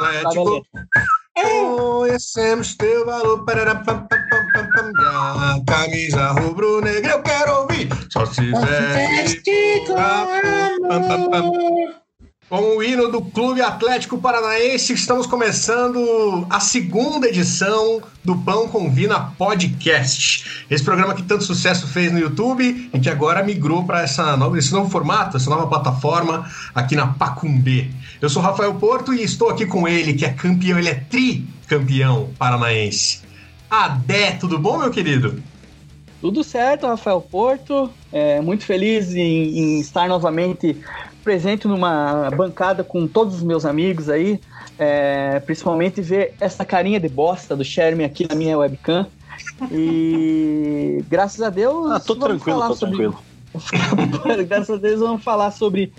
Atlético! Conhecemos teu valor. Parará, pam, pam, pam, pam, pam, pam. Camisa rubro-negra, eu quero ouvir. Só se veste. Pam, pam, pam. Com o hino do Clube Atlético Paranaense, estamos começando a segunda edição do Pão com Vina Podcast. Esse programa que tanto sucesso fez no YouTube e que agora migrou para essa nova, esse novo formato, essa nova plataforma aqui na Pacumbê. Eu sou Rafael Porto e estou aqui com ele, que é campeão, ele é tricampeão paranaense. Adé, tudo bom, meu querido? Tudo certo, Rafael Porto. É, muito feliz em, em estar novamente presente numa bancada com todos os meus amigos aí, é, principalmente ver essa carinha de bosta do Sherman aqui na minha webcam. E graças a Deus. Ah, tô tranquilo, tô sobre... tranquilo. graças a Deus vamos falar sobre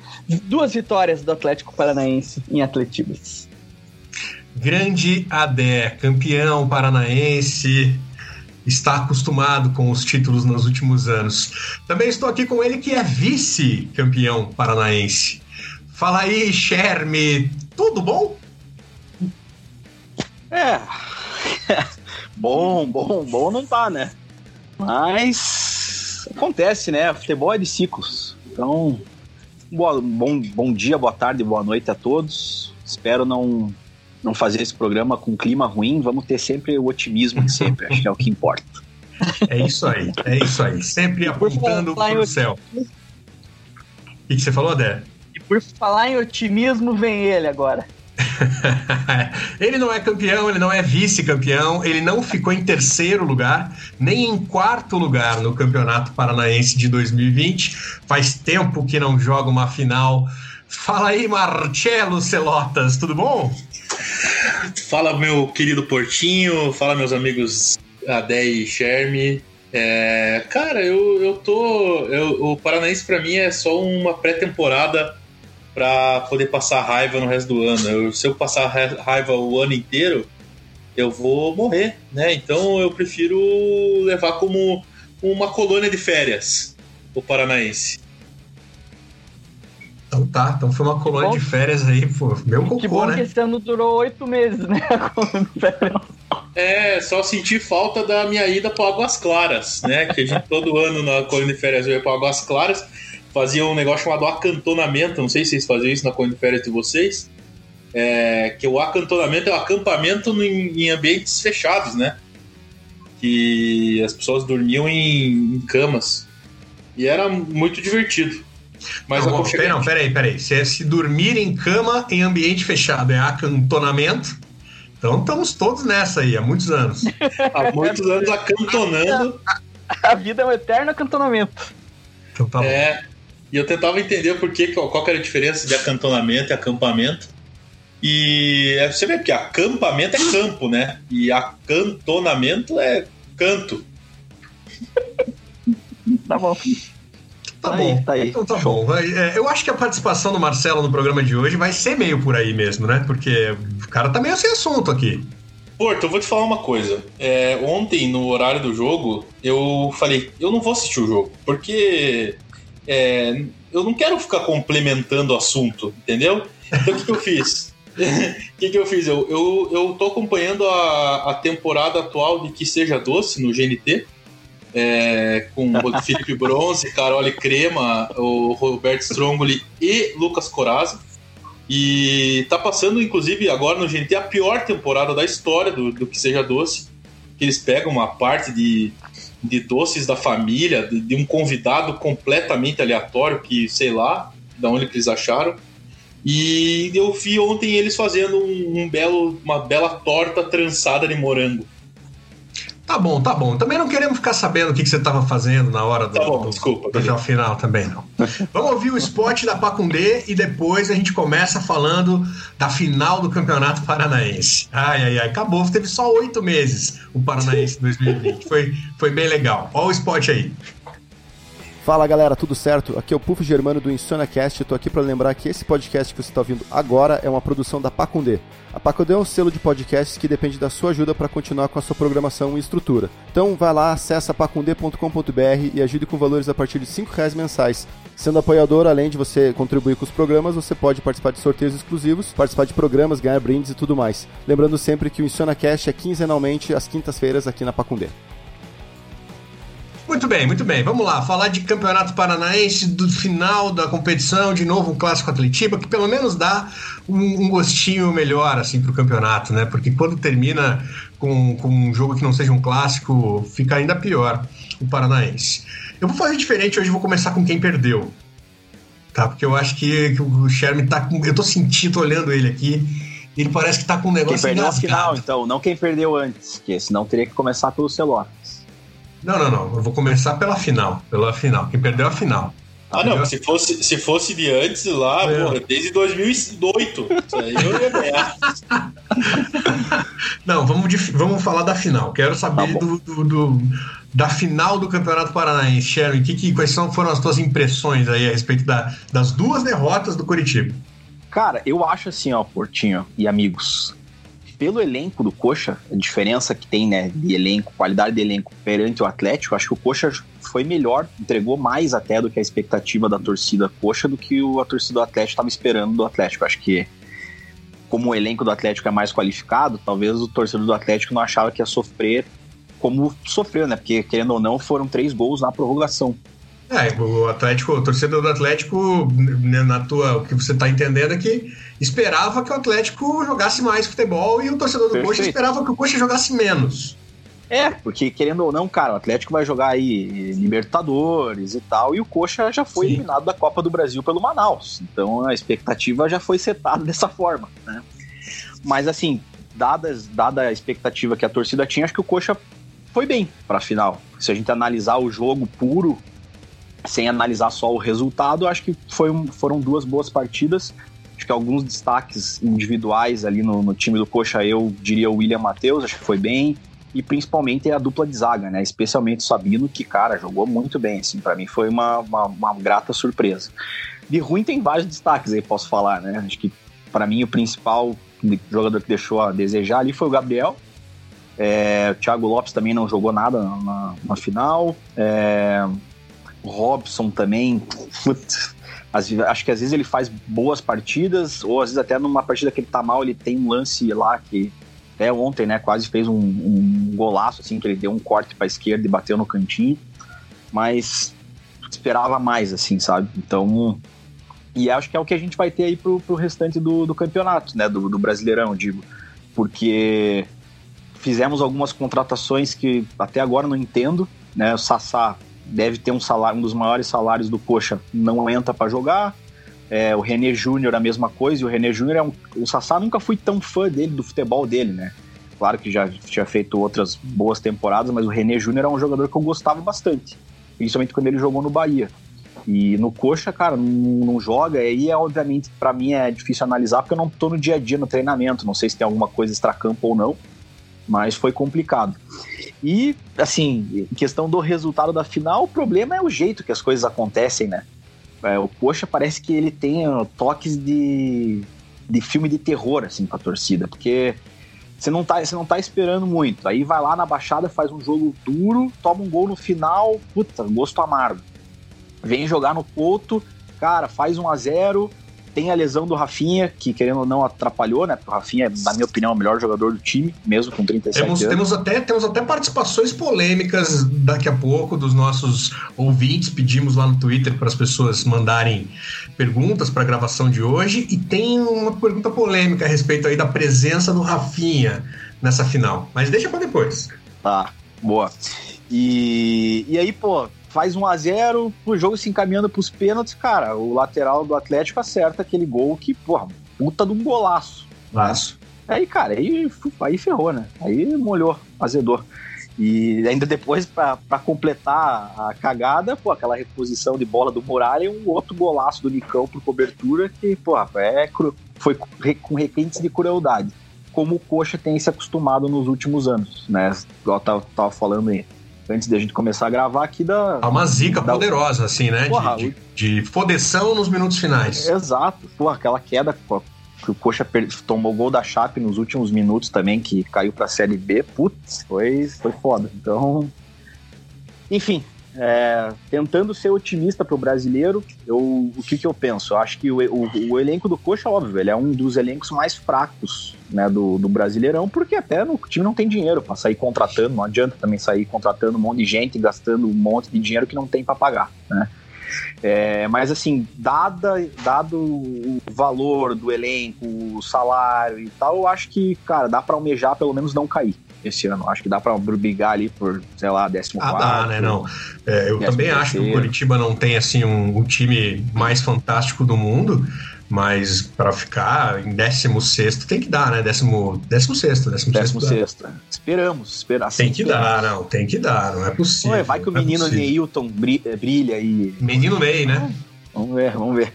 duas vitórias do Atlético Paranaense em Atletibas. Grande Adé, campeão paranaense, está acostumado com os títulos nos últimos anos. Também estou aqui com ele que é vice-campeão paranaense. Fala aí, Sherme, tudo bom? É. bom, bom, bom não tá, né? Mas acontece, né? Futebol é de ciclos. Então, boa, bom, bom dia, boa tarde, boa noite a todos. Espero não não fazer esse programa com clima ruim, vamos ter sempre o otimismo de sempre, acho que é o que importa. É isso aí, é isso aí. Sempre apontando para o céu. O que, você falou, Dé? E por falar em otimismo, vem ele agora. ele não é campeão, ele não é vice-campeão, ele não ficou em terceiro lugar, nem em quarto lugar no Campeonato Paranaense de 2020. Faz tempo que não joga uma final. Fala aí, Marcelo Celotas, tudo bom? Fala, meu querido Portinho. Fala, meus amigos Adé e Sherme. É, cara, eu, eu tô. Eu, o Paranaense para mim é só uma pré-temporada para poder passar raiva no resto do ano. Eu, se eu passar raiva o ano inteiro, eu vou morrer, né? Então eu prefiro levar como uma colônia de férias o Paranaense. Então tá, então foi uma colônia bom, de férias aí, pô. Meu cocô, que bom né? que esse ano durou oito meses, né? é, só senti falta da minha ida para Águas Claras, né? Que a gente todo ano na colônia de férias ia para Águas Claras, fazia um negócio chamado acantonamento, não sei se vocês faziam isso na colônia de férias de vocês, é, que o acantonamento é o acampamento em, em ambientes fechados, né? Que as pessoas dormiam em, em camas. E era muito divertido. Mas não, peraí, não, peraí, peraí. Se é se dormir em cama em ambiente fechado é acantonamento, então estamos todos nessa aí, há muitos anos. há muitos anos acantonando. A, vida é um eterno acantonamento. Então tá é, bom. E eu tentava entender por que, qual era a diferença de acantonamento e acampamento. E é, você vê que acampamento é campo, né? E acantonamento é canto. tá bom. Tá, tá bom, aí, tá aí. Então tá Show. bom. É, eu acho que a participação do Marcelo no programa de hoje vai ser meio por aí mesmo, né? Porque o cara tá meio sem assunto aqui. Porto, eu vou te falar uma coisa. É, ontem, no horário do jogo, eu falei, eu não vou assistir o jogo, porque é, eu não quero ficar complementando o assunto, entendeu? Então o que, que eu fiz? O que, que eu fiz? Eu, eu, eu tô acompanhando a, a temporada atual de Que Seja Doce no GNT é, com o Felipe Bronze, Carole Crema, o Roberto Strongoli e Lucas Corazza. E tá passando, inclusive, agora no GNT a pior temporada da história do, do Que Seja Doce. Que eles pegam uma parte de, de doces da família, de, de um convidado completamente aleatório, que sei lá da onde eles acharam. E eu vi ontem eles fazendo um, um belo, uma bela torta trançada de morango. Tá bom, tá bom. Também não queremos ficar sabendo o que, que você estava fazendo na hora do, tá bom, do, desculpa, do, final também, não. Vamos ouvir o spot da Pacundê e depois a gente começa falando da final do Campeonato Paranaense. Ai, ai, ai, acabou. Teve só oito meses o Paranaense 2020. Foi, foi bem legal. Olha o spot aí. Fala galera, tudo certo? Aqui é o Puff Germano do InsanaCast. Estou aqui para lembrar que esse podcast que você está ouvindo agora é uma produção da Pacundê. A Pacundê é um selo de podcasts que depende da sua ajuda para continuar com a sua programação e estrutura. Então vai lá, acessa pacundê.com.br e ajude com valores a partir de R$ reais mensais. Sendo apoiador, além de você contribuir com os programas, você pode participar de sorteios exclusivos, participar de programas, ganhar brindes e tudo mais. Lembrando sempre que o InsanaCast é quinzenalmente às quintas-feiras aqui na Pacundê. Muito bem, muito bem. Vamos lá, falar de Campeonato Paranaense, do final da competição, de novo um clássico Atletiba, que pelo menos dá um, um gostinho melhor assim para o campeonato, né? Porque quando termina com, com um jogo que não seja um clássico, fica ainda pior o Paranaense. Eu vou fazer diferente hoje, vou começar com quem perdeu. Tá? Porque eu acho que, que o Sherman tá com. Eu tô sentindo, tô olhando ele aqui. Ele parece que tá com um negócio Quem perdeu engasgado. final, então, não quem perdeu antes, porque senão teria que começar pelo Celor. Não, não, não. Eu vou começar pela final. Pela final. Quem perdeu a final. Ah, não, se fosse, se fosse de antes lá, é. porra, desde 2008. Isso aí eu ia ganhar. Não, vamos, de, vamos falar da final. Quero saber tá do, do, do, da final do Campeonato Paranaense. Sharon, que, que, quais são, foram as tuas impressões aí a respeito da, das duas derrotas do Curitiba? Cara, eu acho assim, ó, Portinho e amigos, pelo elenco do Coxa, a diferença que tem, né, de elenco, qualidade de elenco perante o Atlético, acho que o Coxa foi melhor, entregou mais até do que a expectativa da torcida Coxa do que a torcida do Atlético estava esperando do Atlético. Acho que como o elenco do Atlético é mais qualificado, talvez o torcedor do Atlético não achava que ia sofrer como sofreu, né? Porque, querendo ou não, foram três gols na prorrogação. É, o Atlético, o torcedor do Atlético, né, na tua, o que você está entendendo é que esperava que o Atlético jogasse mais futebol e o torcedor do Perfeito. Coxa esperava que o Coxa jogasse menos. É, porque querendo ou não, cara, o Atlético vai jogar aí Libertadores e tal, e o Coxa já foi Sim. eliminado da Copa do Brasil pelo Manaus. Então a expectativa já foi setada dessa forma, né? Mas assim, dadas, dada a expectativa que a torcida tinha, acho que o Coxa foi bem para a final. Se a gente analisar o jogo puro, sem analisar só o resultado, acho que foi foram duas boas partidas. Acho que alguns destaques individuais ali no, no time do Coxa, eu diria o William Matheus, acho que foi bem. E principalmente a dupla de zaga, né? Especialmente o Sabino, que, cara, jogou muito bem, assim, para mim foi uma, uma, uma, grata surpresa. De ruim tem vários destaques aí, posso falar, né? Acho que para mim o principal jogador que deixou a desejar ali foi o Gabriel, é, o Thiago Lopes também não jogou nada na, na final. É, Robson também. Putz, acho que às vezes ele faz boas partidas, ou às vezes até numa partida que ele tá mal, ele tem um lance lá que até ontem, né, quase fez um, um golaço, assim, que ele deu um corte para esquerda e bateu no cantinho. Mas esperava mais, assim, sabe? Então. E acho que é o que a gente vai ter aí pro, pro restante do, do campeonato, né? Do, do Brasileirão, digo. Porque fizemos algumas contratações que até agora não entendo, né? O Sassá deve ter um salário, um dos maiores salários do Coxa, não entra para jogar. É, o René Júnior a mesma coisa, e o René Júnior é um. O Sassá nunca fui tão fã dele, do futebol dele, né? Claro que já tinha feito outras boas temporadas, mas o René Júnior é um jogador que eu gostava bastante, principalmente quando ele jogou no Bahia. E no Coxa, cara, não, não joga, e aí, é, obviamente, para mim é difícil analisar, porque eu não tô no dia a dia no treinamento, não sei se tem alguma coisa extracampo ou não mas foi complicado. E, assim, em questão do resultado da final, o problema é o jeito que as coisas acontecem, né? É, o Coxa parece que ele tem toques de, de filme de terror, assim, pra torcida, porque você não, tá, você não tá esperando muito. Aí vai lá na Baixada, faz um jogo duro, toma um gol no final, puta, gosto amargo. Vem jogar no Couto, cara, faz 1 a 0 tem a lesão do Rafinha, que querendo ou não atrapalhou, né? Porque o Rafinha é, na minha opinião, o melhor jogador do time, mesmo com 37 temos, anos. Temos até, temos até participações polêmicas daqui a pouco dos nossos ouvintes. Pedimos lá no Twitter para as pessoas mandarem perguntas para a gravação de hoje. E tem uma pergunta polêmica a respeito aí da presença do Rafinha nessa final. Mas deixa para depois. Tá, boa. E, e aí, pô, faz 1 a 0 o jogo se encaminhando pros pênaltis, cara, o lateral do Atlético acerta aquele gol que, porra, puta de um golaço. Laço. Aí, cara, aí, aí ferrou, né? Aí molhou, azedou. E ainda depois, para completar a cagada, pô, aquela reposição de bola do Muralha e um outro golaço do Nicão por cobertura que, pô, é, foi com requintes de crueldade. Como o Coxa tem se acostumado nos últimos anos, né? Igual eu tava, tava falando aí. Antes da gente começar a gravar aqui da. Há uma zica da- poderosa, assim, né? Porra, de, de, de fodeção nos minutos finais. Exato. Porra, aquela queda que o Coxa tomou gol da Chape nos últimos minutos também, que caiu pra Série B. Putz, foi, foi foda. Então. Enfim. É, tentando ser otimista pro brasileiro, eu, o que, que eu penso? Eu acho que o, o, o elenco do Coxa, óbvio, ele é um dos elencos mais fracos né, do, do Brasileirão, porque até no, o time não tem dinheiro pra sair contratando, não adianta também sair contratando um monte de gente, gastando um monte de dinheiro que não tem pra pagar, né? É, mas assim, dada, dado o valor do elenco, o salário e tal, eu acho que, cara, dá pra almejar pelo menos não cair esse ano. Acho que dá pra brigar ali por, sei lá, décimo Ah, quarto. dá, né? Não. É, eu também acho que o terceiro. Curitiba não tem assim um, um time mais fantástico do mundo, mas para ficar em 16 tem que dar, né? 16 16 16 Décimo sexto. Esperamos, esperar. Tem que dar, não, tem que dar, não é possível. Ué, vai que o é menino possível. Neilton bri- brilha aí. Menino Ney, né? Vamos ver, vamos ver.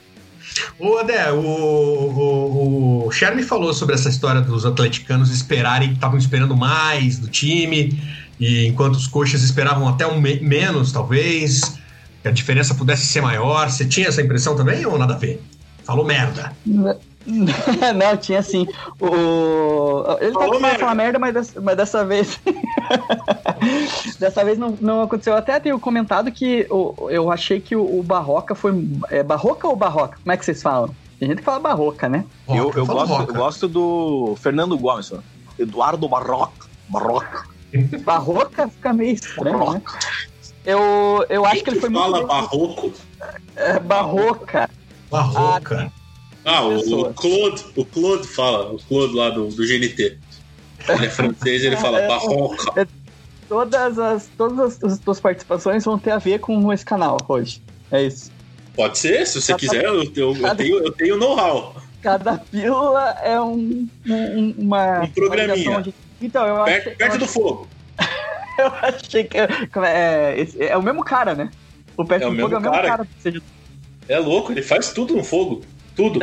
Ô, Adé, o, o, o falou sobre essa história dos atleticanos esperarem, estavam esperando mais do time, e enquanto os coxas esperavam até um me- menos, talvez, que a diferença pudesse ser maior. Você tinha essa impressão também ou nada a ver? Falou merda. tinha sim. O... Ele tá acostumado a merda. falar merda, mas dessa, mas dessa vez. dessa vez não, não aconteceu. Eu até tenho comentado que o, eu achei que o, o Barroca foi. É Barroca ou Barroca? Como é que vocês falam? Tem gente que fala Barroca, né? eu, Roca, eu, fala gosto, Roca. eu gosto do Fernando Gomes. Eduardo Barroca. Barroca. Barroca fica meio estranho, né? Eu, eu acho que ele foi fala muito. barroco. É, Barroca. Barroca. Ah, o, o Claude, o Claude fala, o Claude lá do, do GNT. Ele é francês, ele fala É. barroca. Todas as, todas as, as tuas participações vão ter a ver com esse canal hoje. É isso. Pode ser, se você Tá- quiser, eu, eu, eu tenho, eu tenho know-how. Cada pílula é um, um- uma. Um programinha. uma Então, eu achei, Perto, perto eu, do achei, fogo. eu achei que. é, é, é o mesmo cara, né? O Perto É do Fogo é o mesmo cara. cara. seja- É louco, ele faz tudo no fogo. Tudo.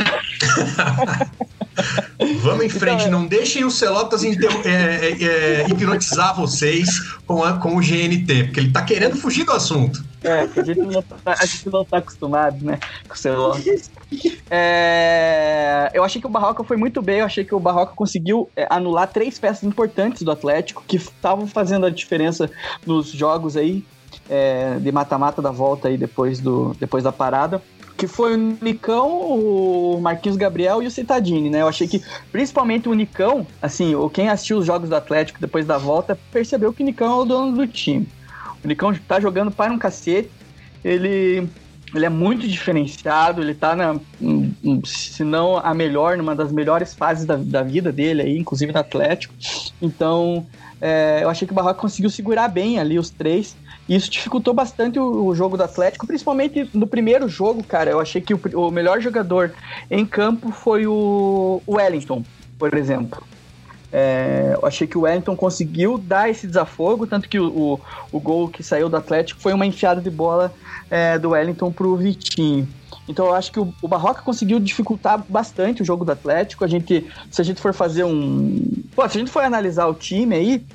Vamos em frente, é- não deixem os Celotas inter- é, é, é, hipnotizar vocês com, a- com o GNT, porque ele tá querendo fugir do assunto. É, que a gente não tá, a gente não tá acostumado, né? Com o celular. É, eu achei que o Barroca foi muito bem, eu achei que o Barroca conseguiu é, anular três peças importantes do Atlético que estavam fazendo a diferença nos jogos aí é, de mata-mata da volta aí depois, do, depois da parada. Que foi o Nicão, o Marquinhos Gabriel e o Citadini, né? Eu achei que, principalmente o Nicão, assim, quem assistiu os jogos do Atlético depois da volta, percebeu que o Nicão é o dono do time. O Nicão tá jogando para um cacete. Ele, ele é muito diferenciado. Ele tá na, um, um, se não a melhor, numa das melhores fases da, da vida dele aí, inclusive no Atlético. Então, é, eu achei que o Barroca conseguiu segurar bem ali os três. Isso dificultou bastante o, o jogo do Atlético, principalmente no primeiro jogo, cara. Eu achei que o, o melhor jogador em campo foi o, o Wellington, por exemplo. É, eu achei que o Wellington conseguiu dar esse desafogo, tanto que o, o, o gol que saiu do Atlético foi uma enfiada de bola é, do Wellington pro Vitinho. Então eu acho que o, o Barroca conseguiu dificultar bastante o jogo do Atlético. A gente, se a gente for fazer um. Pô, se a gente for analisar o time aí,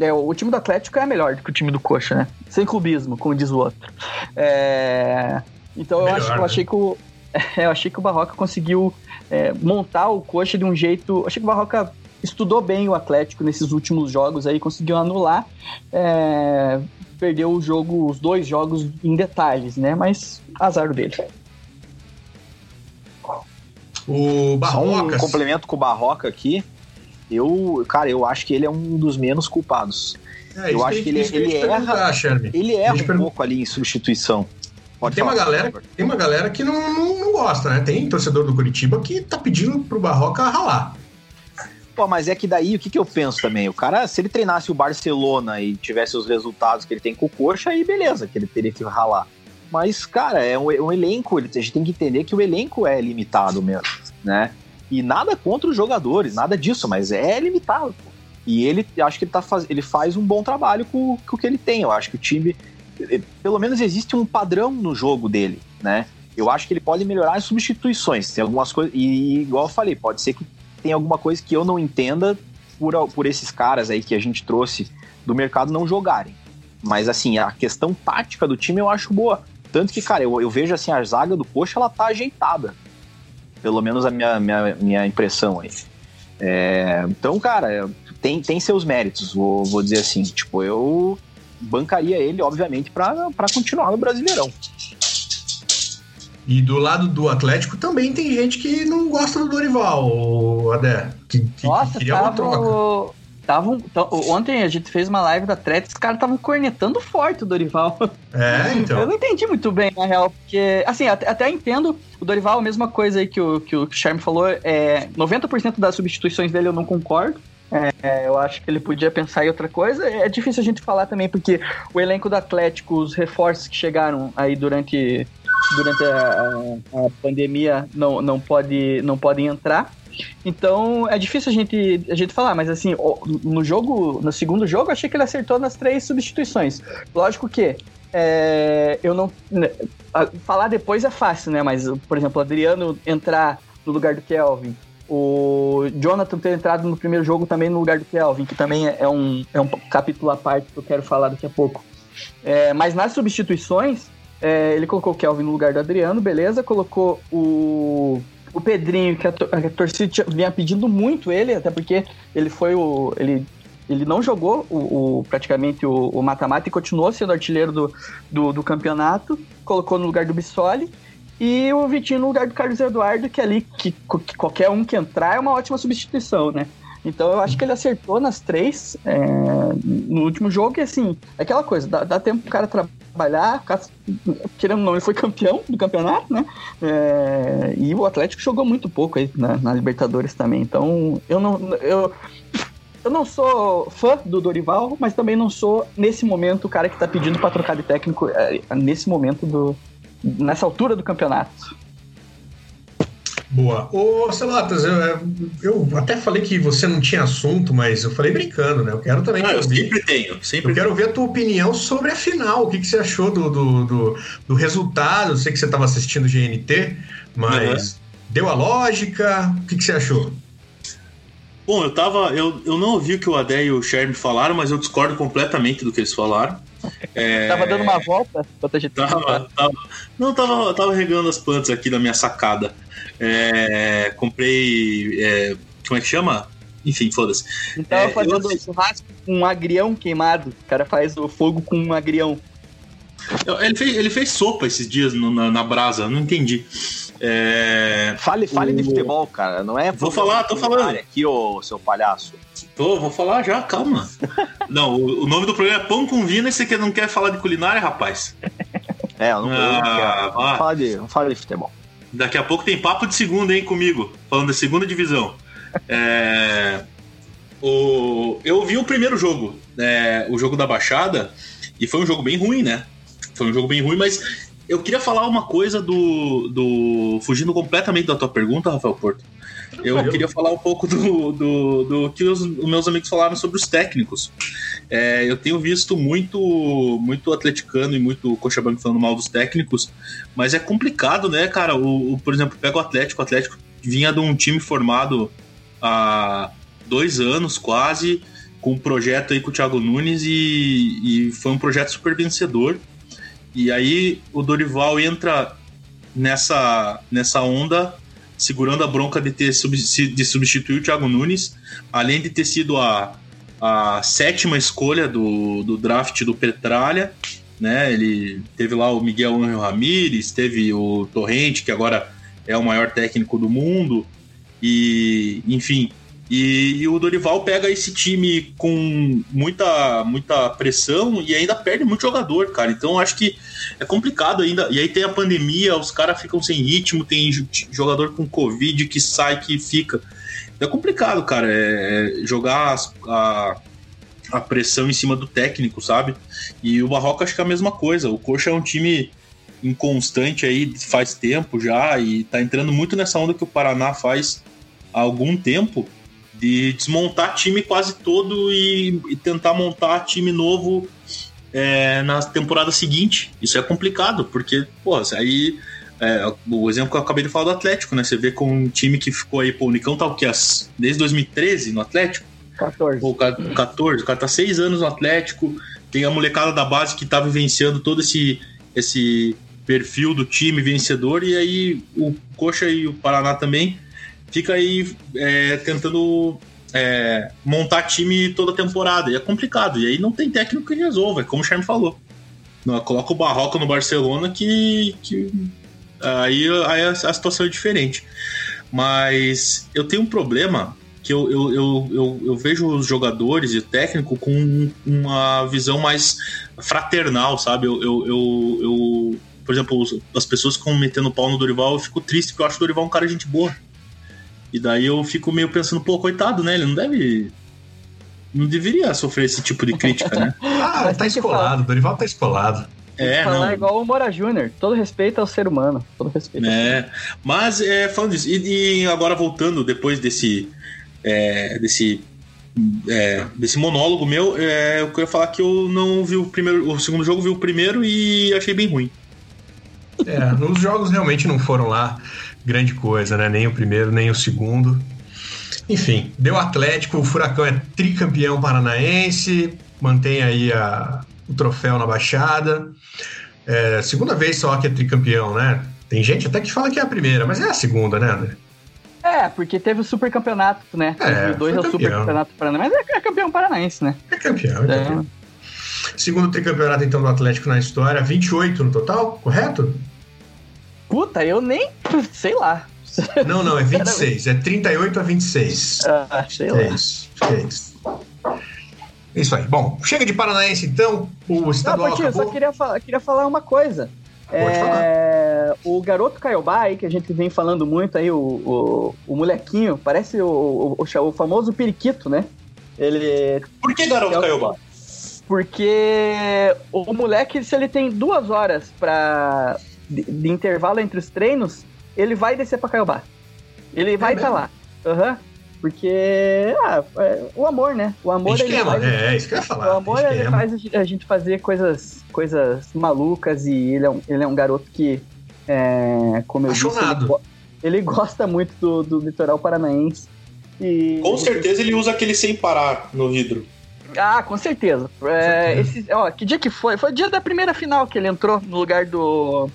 é, o time do Atlético é melhor do que o time do Coxa, né? Sem clubismo, como diz o outro. É, então eu, Melhor, acho, eu né? achei que o. eu achei que o Barroca conseguiu é, montar o Coxa de um jeito. eu Achei que o Barroca estudou bem o Atlético nesses últimos jogos aí, conseguiu anular. É, perdeu o jogo, os dois jogos em detalhes, né? Mas azar dele. O Só um Barroca. complemento com o Barroca aqui. Eu, cara, eu acho que ele é um dos menos culpados. É, eu acho que ele- ia ele erra-. Ele erra um pouco ali em substituição. Pode Tem uma, falar, galera, por favor. tem uma galera que não, não, não gosta, né? Tem torcedor do Curitiba que tá pedindo pro Barroca ralar. Pô, mas é que daí, o que, que eu penso também? O cara, se ele treinasse o Barcelona e tivesse os resultados que ele tem com o Coxa, aí beleza, que ele teria que ralar. Mas, cara, é um, um elenco, ele- a gente tem que entender que o elenco é limitado mesmo, né? E nada contra os jogadores, nada disso, mas é limitado. pô. E ele, acho que ele, tá faz, ele faz um bom trabalho com, com o que ele tem. Eu acho que o time, eh, pelo menos existe um padrão no jogo dele, né? Eu acho que ele pode melhorar as substituições. Tem algumas coisas. E igual eu falei, pode ser que tem alguma coisa que eu não entenda por, por esses caras aí que a gente trouxe do mercado não jogarem. Mas assim, a questão tática do time eu acho boa. Tanto que, cara, eu, eu vejo assim, a zaga do Coxa, ela tá ajeitada. Pelo menos a minha, minha, minha impressão aí. É, então, cara, tem, tem seus méritos, vou, vou dizer assim. Tipo, eu bancaria ele, obviamente, para continuar no Brasileirão. E do lado do Atlético também tem gente que não gosta do Dorival, Adé. Que, que, Nossa, que queria tava, uma troca. Tavam, ontem a gente fez uma live da Atlético, os caras estavam cornetando forte o Dorival. É, então. Eu não entendi muito bem, na real, porque, assim, até, até entendo o Dorival, a mesma coisa aí que o, que o Charme falou, é, 90% das substituições dele eu não concordo. É, eu acho que ele podia pensar em outra coisa. É difícil a gente falar também, porque o elenco do Atlético, os reforços que chegaram aí durante, durante a, a, a pandemia não, não, pode, não podem entrar. Então é difícil a gente, a gente falar, mas assim, no jogo, no segundo jogo, achei que ele acertou nas três substituições. Lógico que é, eu não. Né, falar depois é fácil, né? Mas, por exemplo, o Adriano entrar no lugar do Kelvin, o Jonathan ter entrado no primeiro jogo também no lugar do Kelvin, que também é um, é um capítulo à parte que eu quero falar daqui a pouco. É, mas nas substituições, é, ele colocou o Kelvin no lugar do Adriano, beleza, colocou o o Pedrinho, que a, a torcida vinha pedindo muito ele, até porque ele foi o. Ele, ele não jogou o, o praticamente o mata-mata e continuou sendo artilheiro do, do, do, campeonato, colocou no lugar do Bissoli. E o Vitinho no lugar do Carlos Eduardo, que ali, que, que qualquer um que entrar é uma ótima substituição, né? Então eu acho que ele acertou nas três é, no último jogo, e assim, aquela coisa, dá, dá tempo pro cara trabalhar, querendo ou não, ele foi campeão do campeonato, né? É, e o Atlético jogou muito pouco aí na, na, Libertadores também. Então eu não. Eu, eu não sou fã do Dorival, mas também não sou, nesse momento, o cara que tá pedindo pra trocar de técnico é, nesse momento do. nessa altura do campeonato. Boa. Ô, Celatas, eu, eu até falei que você não tinha assunto, mas eu falei brincando, né? Eu quero também. Não, eu sempre tenho. Sempre eu quero ver a tua opinião sobre a final. O que, que você achou do, do, do, do resultado? Eu sei que você estava assistindo o GNT, mas uhum. deu a lógica? O que, que você achou? Bom, eu tava. Eu, eu não ouvi o que o Adé e o Sherm falaram, mas eu discordo completamente do que eles falaram. É... tava dando uma volta tava, tava, Não, tava, tava regando as plantas aqui na minha sacada. É, comprei. É, como é que chama? Enfim, foda-se. Então é, fazendo eu... churrasco com um agrião queimado. O cara faz o fogo com um agrião. Ele fez, ele fez sopa esses dias no, na, na brasa, não entendi. É... Fale, fale o... de futebol, cara. Não é. Vou falar, tô falando. Aqui, ô seu palhaço. Tô, vou falar já, calma. não, o, o, nome do programa é Pão com Vina e você quer, não quer falar de culinária, rapaz? É, eu não, ah, Vamos falar de, vamos falar de futebol. Daqui a pouco tem papo de segunda, hein, comigo, falando da segunda divisão. É, o, eu vi o primeiro jogo, é, o jogo da Baixada, e foi um jogo bem ruim, né? Foi um jogo bem ruim, mas eu queria falar uma coisa do. do fugindo completamente da tua pergunta, Rafael Porto. Eu queria falar um pouco do, do, do que os, meus amigos falaram sobre os técnicos. É, eu tenho visto muito muito atleticano e muito Cochabamba falando mal dos técnicos, mas é complicado, né, cara? O, o, por exemplo, pega o Atlético, o Atlético vinha de um time formado há dois anos quase, com um projeto aí com o Thiago Nunes e, e foi um projeto super vencedor. E aí o Dorival entra nessa, nessa onda segurando a bronca de ter de substituir o Thiago Nunes, além de ter sido a, a sétima escolha do, do draft do Petralha, né? Ele teve lá o Miguel Angel Ramírez, teve o Torrente, que agora é o maior técnico do mundo, e enfim. E, e, o Dorival pega esse time com muita, muita pressão e ainda perde muito jogador, cara. Então acho que é complicado ainda. E aí tem a pandemia, os caras ficam sem ritmo, tem jogador com Covid que sai, que fica. É complicado, cara, é, é jogar a, a pressão em cima do técnico, sabe? E o Barroca acho que é a mesma coisa. O Coxa é um time inconstante aí faz tempo já e tá entrando muito nessa onda que o Paraná faz há algum tempo de desmontar time quase todo e, e tentar montar time novo é, na temporada seguinte. Isso é complicado, porque, pô, aí é, o exemplo que eu acabei de falar do Atlético, né? Você vê com um time que ficou aí, pô, o Nicão tá o que? Desde 2013 no Atlético? 14. Pô, 14, o cara tá seis anos no Atlético, tem a molecada da base que tá vivenciando todo esse, esse perfil do time vencedor, e aí o Coxa e o Paraná também fica aí é, tentando é, montar time toda temporada. E é complicado. E aí não tem técnico que resolva, é como o Charme falou. Coloca o Barroca no Barcelona que, que aí, aí a, a situação é diferente. Mas eu tenho um problema que eu, eu, eu, eu, eu vejo os jogadores e o técnico com uma visão mais fraternal, sabe? Eu, eu, eu, eu por exemplo, as pessoas estão metendo pau no Dorival, eu fico triste porque eu acho o Dorival um cara de gente boa. E daí eu fico meio pensando, pô, coitado, né? Ele não deve. Não deveria sofrer esse tipo de crítica, né? ah, tá escolado, o Dorival tá escolado. É, falar não. igual o Mora Júnior. Todo respeito ao ser humano. Todo respeito. É, mas é, falando disso, e, e, agora voltando depois desse. É, desse. É, desse monólogo meu, é, eu queria falar que eu não vi o primeiro. O segundo jogo, vi o primeiro e achei bem ruim. É, os jogos realmente não foram lá grande coisa, né? Nem o primeiro, nem o segundo. Enfim, deu Atlético, o Furacão é tricampeão paranaense, mantém aí a, o troféu na Baixada. É, segunda vez só que é tricampeão, né? Tem gente até que fala que é a primeira, mas é a segunda, né, André? É, porque teve o super campeonato, né? É, 2002 é o super campeonato paranaense, mas é, é campeão paranaense, né? É campeão, é, é. Segundo tricampeonato, então, do Atlético na história, 28 no total, correto? Puta, eu nem. sei lá. Não, não, é 26. É 38 a 26. Ah, sei é lá. Isso, é isso. Isso aí. Bom, chega de Paranaense então. O estadual não, Patinho, só queria, falar, queria falar uma coisa. É, o garoto Caiobá aí, que a gente vem falando muito aí, o, o, o molequinho, parece o, o, o, famoso periquito, né? Ele. Por que garoto é Caiobá? Porque o moleque, se ele tem duas horas pra, de, de, intervalo entre os treinos, ele vai descer pra Caiobá. Ele vai estar é tá lá. Uhum. Porque ah, é, o amor, né? O amor Esquema, ele faz, é, é, isso que eu ia falar. O amor ele faz a gente fazer coisas, coisas malucas e ele é um, ele é um garoto que, é, como eu Apaixonado. disse, ele, ele, gosta muito do, do litoral paranaense. E... Com certeza ele usa aquele sem parar no vidro. Ah, com certeza. É, esse, ó, que dia que foi? Foi o dia da primeira final que ele entrou no lugar do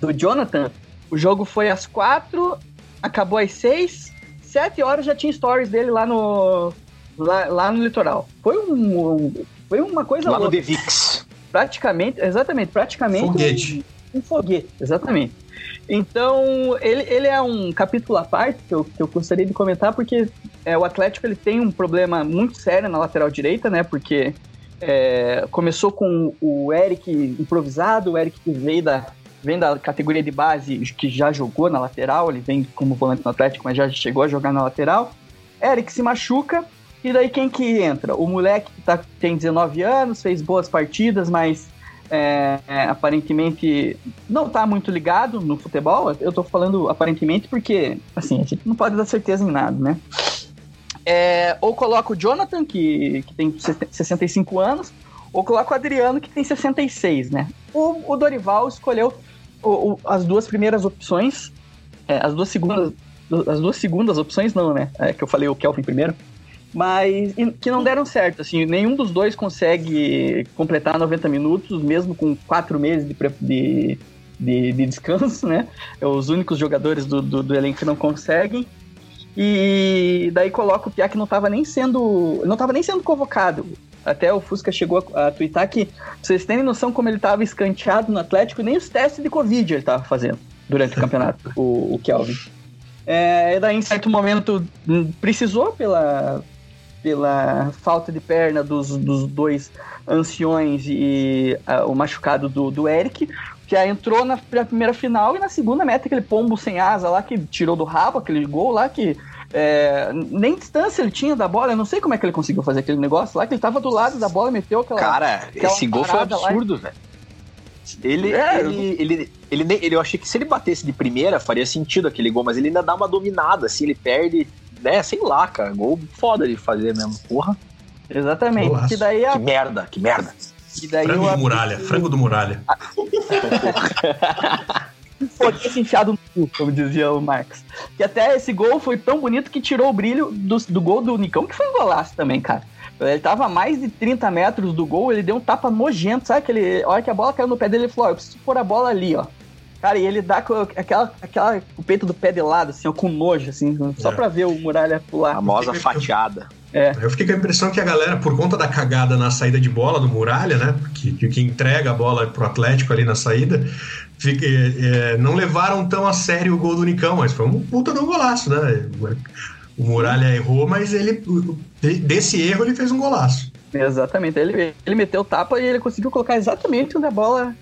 do Jonathan, o jogo foi às quatro, acabou às seis, sete horas já tinha stories dele lá no lá, lá no litoral. Foi um, foi uma coisa lá louca. no The Vix. Praticamente, exatamente, praticamente foguete. Um, um foguete, exatamente. Então, ele, ele é um capítulo à parte que eu, que eu gostaria de comentar, porque é, o Atlético ele tem um problema muito sério na lateral direita, né? Porque é, começou com o Eric improvisado, o Eric que veio da, vem da categoria de base, que já jogou na lateral, ele vem como volante no Atlético, mas já chegou a jogar na lateral. Eric se machuca, e daí quem que entra? O moleque que tá, tem 19 anos, fez boas partidas, mas é, é, aparentemente não tá muito ligado no futebol. Eu tô falando aparentemente porque, assim, a gente não pode dar certeza em nada, né? É, ou coloca o Jonathan, que, que tem 65 anos, ou coloca o Adriano, que tem 66, né? O, o Dorival escolheu o, o, as duas primeiras opções, é, as duas segundas, as duas segundas opções não, né? É, que eu falei o Kelvin primeiro, mas que não deram certo, assim, nenhum dos dois consegue completar 90 minutos, mesmo com quatro meses de, de, de, de descanso, né? Os únicos jogadores do, do, do, elenco que não conseguem. E daí coloca o Pia que não estava nem sendo. não estava nem sendo convocado. Até o Fusca chegou a, a twittar que, vocês terem noção como ele estava escanteado no Atlético, nem os testes de Covid ele estava fazendo durante o campeonato, o, o Kelvin. É, e daí, em certo momento, hum, precisou pela, pela falta de perna dos, dos dois anciões e uh, o machucado do, do Eric, que entrou na primeira final e na segunda meta aquele pombo sem asa lá que tirou do rabo, aquele gol lá que é, nem distância ele tinha da bola, eu não sei como é que ele conseguiu fazer aquele negócio lá, que ele tava do lado da bola e meteu aquela. Cara, aquela esse gol foi absurdo, velho. Ele, é, ele, ele, ele, ele, eu achei que se ele batesse de primeira faria sentido aquele gol, mas ele ainda dá uma dominada, assim, ele perde, né, sei lá, cara, gol foda de fazer mesmo, porra. Exatamente, que daí a... Que merda, que merda. Que daí frango do Muralha, frango do Muralha. foda-se enfiado no cu, como dizia o Marx. Que até esse gol foi tão bonito que tirou o brilho do, do gol do Nicão, que foi um golaço também, cara. Ele tava a mais de 30 metros do gol, ele deu um tapa nojento, sabe? Aquele, a hora que a bola caiu no pé dele, ele falou: eu preciso pôr a bola ali, ó. Cara, e ele dá com aquela, aquela, o peito do pé de lado, assim, ó, com nojo, assim, só é. pra ver o Muralha pular. Famosa fatiada. É. Eu fiquei com a impressão que a galera, por conta da cagada na saída de bola do Muralha, né? Que, que entrega a bola pro Atlético ali na saída, fica, é, não levaram tão a sério o gol do Nicão, mas foi um puta de um golaço, né? O Muralha errou, mas ele desse erro ele fez um golaço. Exatamente. Ele, ele meteu tapa e ele conseguiu colocar exatamente onde a bola,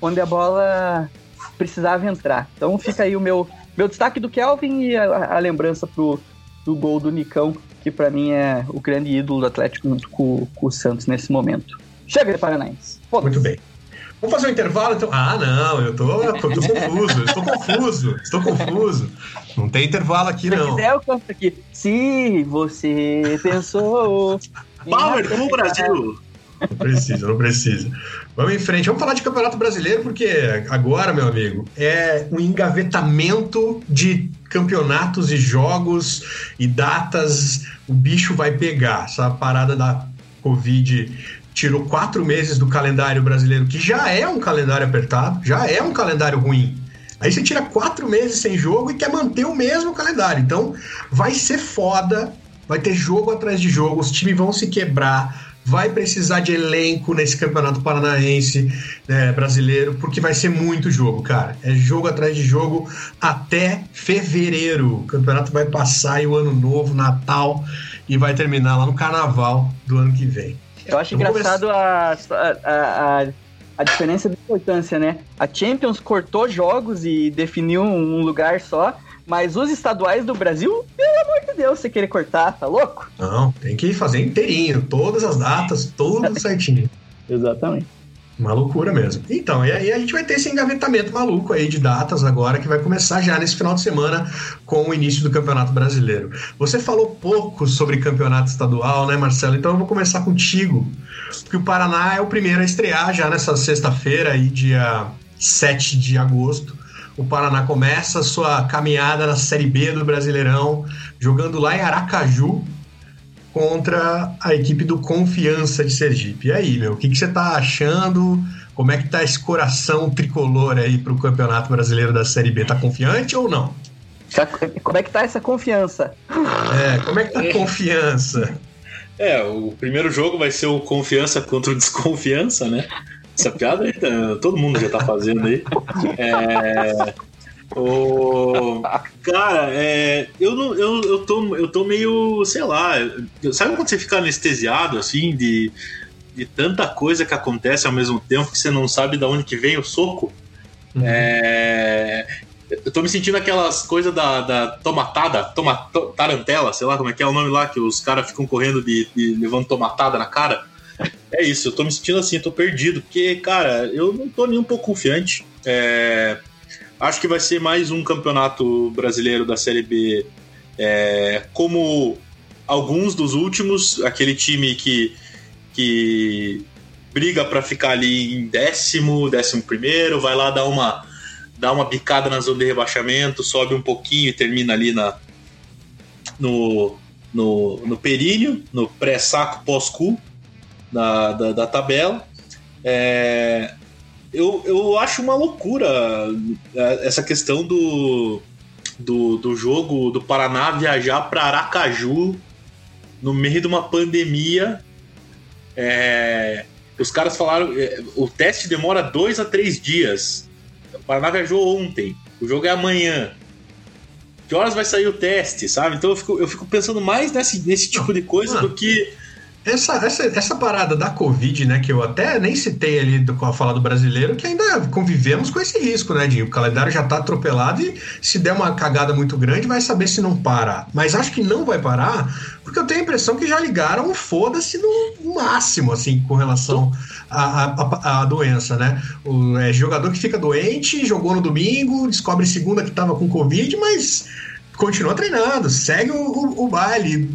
onde a bola precisava entrar. Então fica aí o meu, meu destaque do Kelvin e a, a lembrança pro, do gol do Nicão que para mim é o grande ídolo do Atlético junto com, com o Santos nesse momento. Chega de Paranaense. Muito bem. Vamos fazer um intervalo, então? Ah, não, eu tô, eu tô confuso, estou confuso, estou confuso. Não tem intervalo aqui, não. Se quiser, eu canto aqui. Se você pensou. Power do Brasil! Não precisa, não precisa. Vamos em frente. Vamos falar de Campeonato Brasileiro, porque agora, meu amigo, é um engavetamento de campeonatos e jogos e datas. O bicho vai pegar. Essa parada da Covid tirou quatro meses do calendário brasileiro, que já é um calendário apertado, já é um calendário ruim. Aí você tira quatro meses sem jogo e quer manter o mesmo calendário. Então vai ser foda, vai ter jogo atrás de jogo, os times vão se quebrar, vai precisar de elenco nesse campeonato paranaense né, brasileiro, porque vai ser muito jogo, cara. É jogo atrás de jogo até fevereiro. O campeonato vai passar e o ano novo, Natal, e vai terminar lá no carnaval do ano que vem. Eu acho engraçado a, a, a, a, diferença de importância, né? A Champions cortou jogos e definiu um lugar só, mas os estaduais do Brasil, pelo amor de Deus, você querer cortar, tá louco? Não, tem que fazer inteirinho, todas as datas, tudo certinho. Exatamente. Uma loucura mesmo. Então, e aí a gente vai ter esse engavetamento maluco aí de datas agora, que vai começar já nesse final de semana com o início do Campeonato Brasileiro. Você falou pouco sobre campeonato estadual, né, Marcelo? Então eu vou começar contigo, porque o Paraná é o primeiro a estrear já nessa sexta-feira, aí, dia 7 de agosto. O Paraná começa a sua caminhada na Série B do Brasileirão, jogando lá em Aracaju, contra a equipe do Confiança de Sergipe. E aí, meu, o que, que você tá achando? Como é que tá esse coração tricolor aí pro Campeonato Brasileiro da Série B? Tá confiante ou não? Como é que tá essa confiança? É, como é que tá a confiança? É, o primeiro jogo vai ser o Confiança contra o Desconfiança, né? Essa piada aí, tá, todo mundo já tá fazendo aí. É, o... Cara, é, eu, não, eu, eu, tô, eu tô meio, sei lá, sabe quando você fica anestesiado, assim, de, de tanta coisa que acontece ao mesmo tempo que você não sabe de onde que vem o soco? Uhum. É, eu tô me sentindo aquelas coisas da, da tomatada, toma, to, tarantela, sei lá como é que é o nome lá, que os caras ficam correndo de, de levando tomatada na cara. É isso, eu tô me sentindo assim, tô perdido, porque, cara, eu não tô nem um pouco confiante. É, Acho que vai ser mais um campeonato brasileiro da Série B, é, como alguns dos últimos, aquele time que, que briga para ficar ali em décimo, décimo primeiro, vai lá dar uma, dar uma bicada na zona de rebaixamento, sobe um pouquinho e termina ali na, no, no, no períneo, no pré-saco pós-cu da, da, da tabela. É, eu, eu acho uma loucura é, essa questão do, do, do jogo do Paraná viajar para Aracaju no meio de uma pandemia. É, os caras falaram é, o teste demora dois a três dias. O Paraná viajou ontem, o jogo é amanhã. Que horas vai sair o teste, sabe? Então eu fico, eu fico pensando mais nesse, nesse tipo de coisa do que essa, essa, essa parada da Covid, né, que eu até nem citei ali do, com a fala do brasileiro, que ainda convivemos com esse risco, né, de o calendário já tá atropelado e se der uma cagada muito grande vai saber se não para. Mas acho que não vai parar, porque eu tenho a impressão que já ligaram o foda-se no máximo, assim, com relação à, doença, né. O é, jogador que fica doente, jogou no domingo, descobre segunda que tava com Covid, mas continua treinando, segue o, o, o baile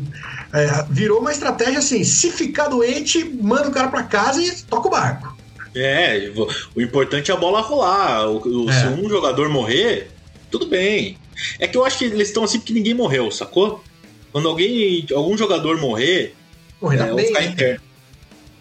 é, virou uma estratégia assim: se ficar doente, manda o cara para casa e toca o barco. É, o importante é a bola rolar. O, o, é. Se um jogador morrer, tudo bem. É que eu acho que eles estão assim porque ninguém morreu, sacou? Quando alguém, algum jogador morrer, Morrer é, ou ficar interno.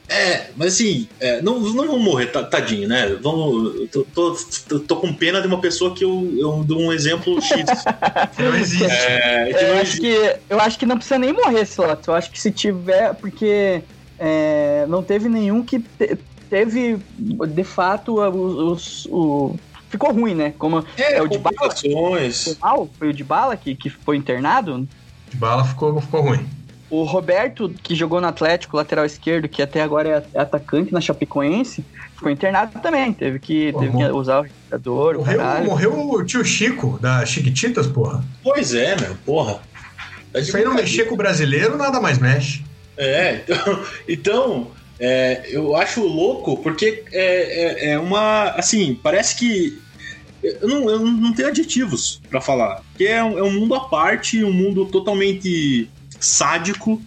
É, mas assim, é, não, não vamos morrer, ta- tadinho, né? Vamos, eu tô, tô, tô- tô com pena de uma pessoa que eu, eu dou um exemplo X. Não existe. É, que Eu não acho que, eu acho que não precisa nem morrer, Slots. Eu acho que se tiver, porque é, não teve nenhum que te- teve, de fato, os, os- o. Ficou ruim, né? Como é, é o de bala? foi mal, foi o de bala que, que foi internado. De bala ficou, ficou ruim. O Roberto, que jogou no Atlético, lateral esquerdo, que até agora é atacante na Chapecoense, ficou internado também. Teve que, teve que usar o respirador, o Morreu, caralho. morreu o tio Chico, da Chiquititas, porra. Pois é, meu, porra. Tá Isso aí não mexer com o brasileiro, nada mais mexe. É, então, então é, eu acho louco porque é, é, é uma. Assim, parece que. Eu não, eu não tenho adjetivos pra falar. Porque é um, é um mundo à parte, um mundo totalmente sádico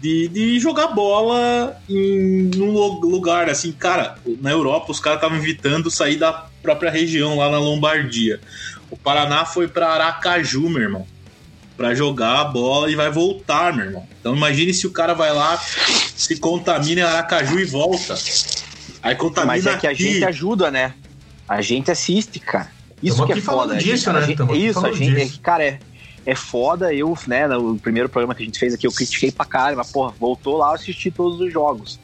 de, de jogar bola em um lu- lugar assim. Cara, na Europa os caras estavam evitando sair da própria região lá na Lombardia. O Paraná foi pra Aracaju, meu irmão pra jogar a bola e vai voltar, meu irmão. Então imagine se o cara vai lá, se contamina em Aracaju e volta. Aí contamina Mas é que a aqui. gente ajuda, né? A gente assiste, cara. Isso que é foda. a disso, gente- né? a gente- isso, a gente. disso. é- Cara, é, é foda. Eu, né, no primeiro programa que a gente fez aqui, eu critiquei pra caralho, mas, porra, voltou lá, eu assisti todos os jogos.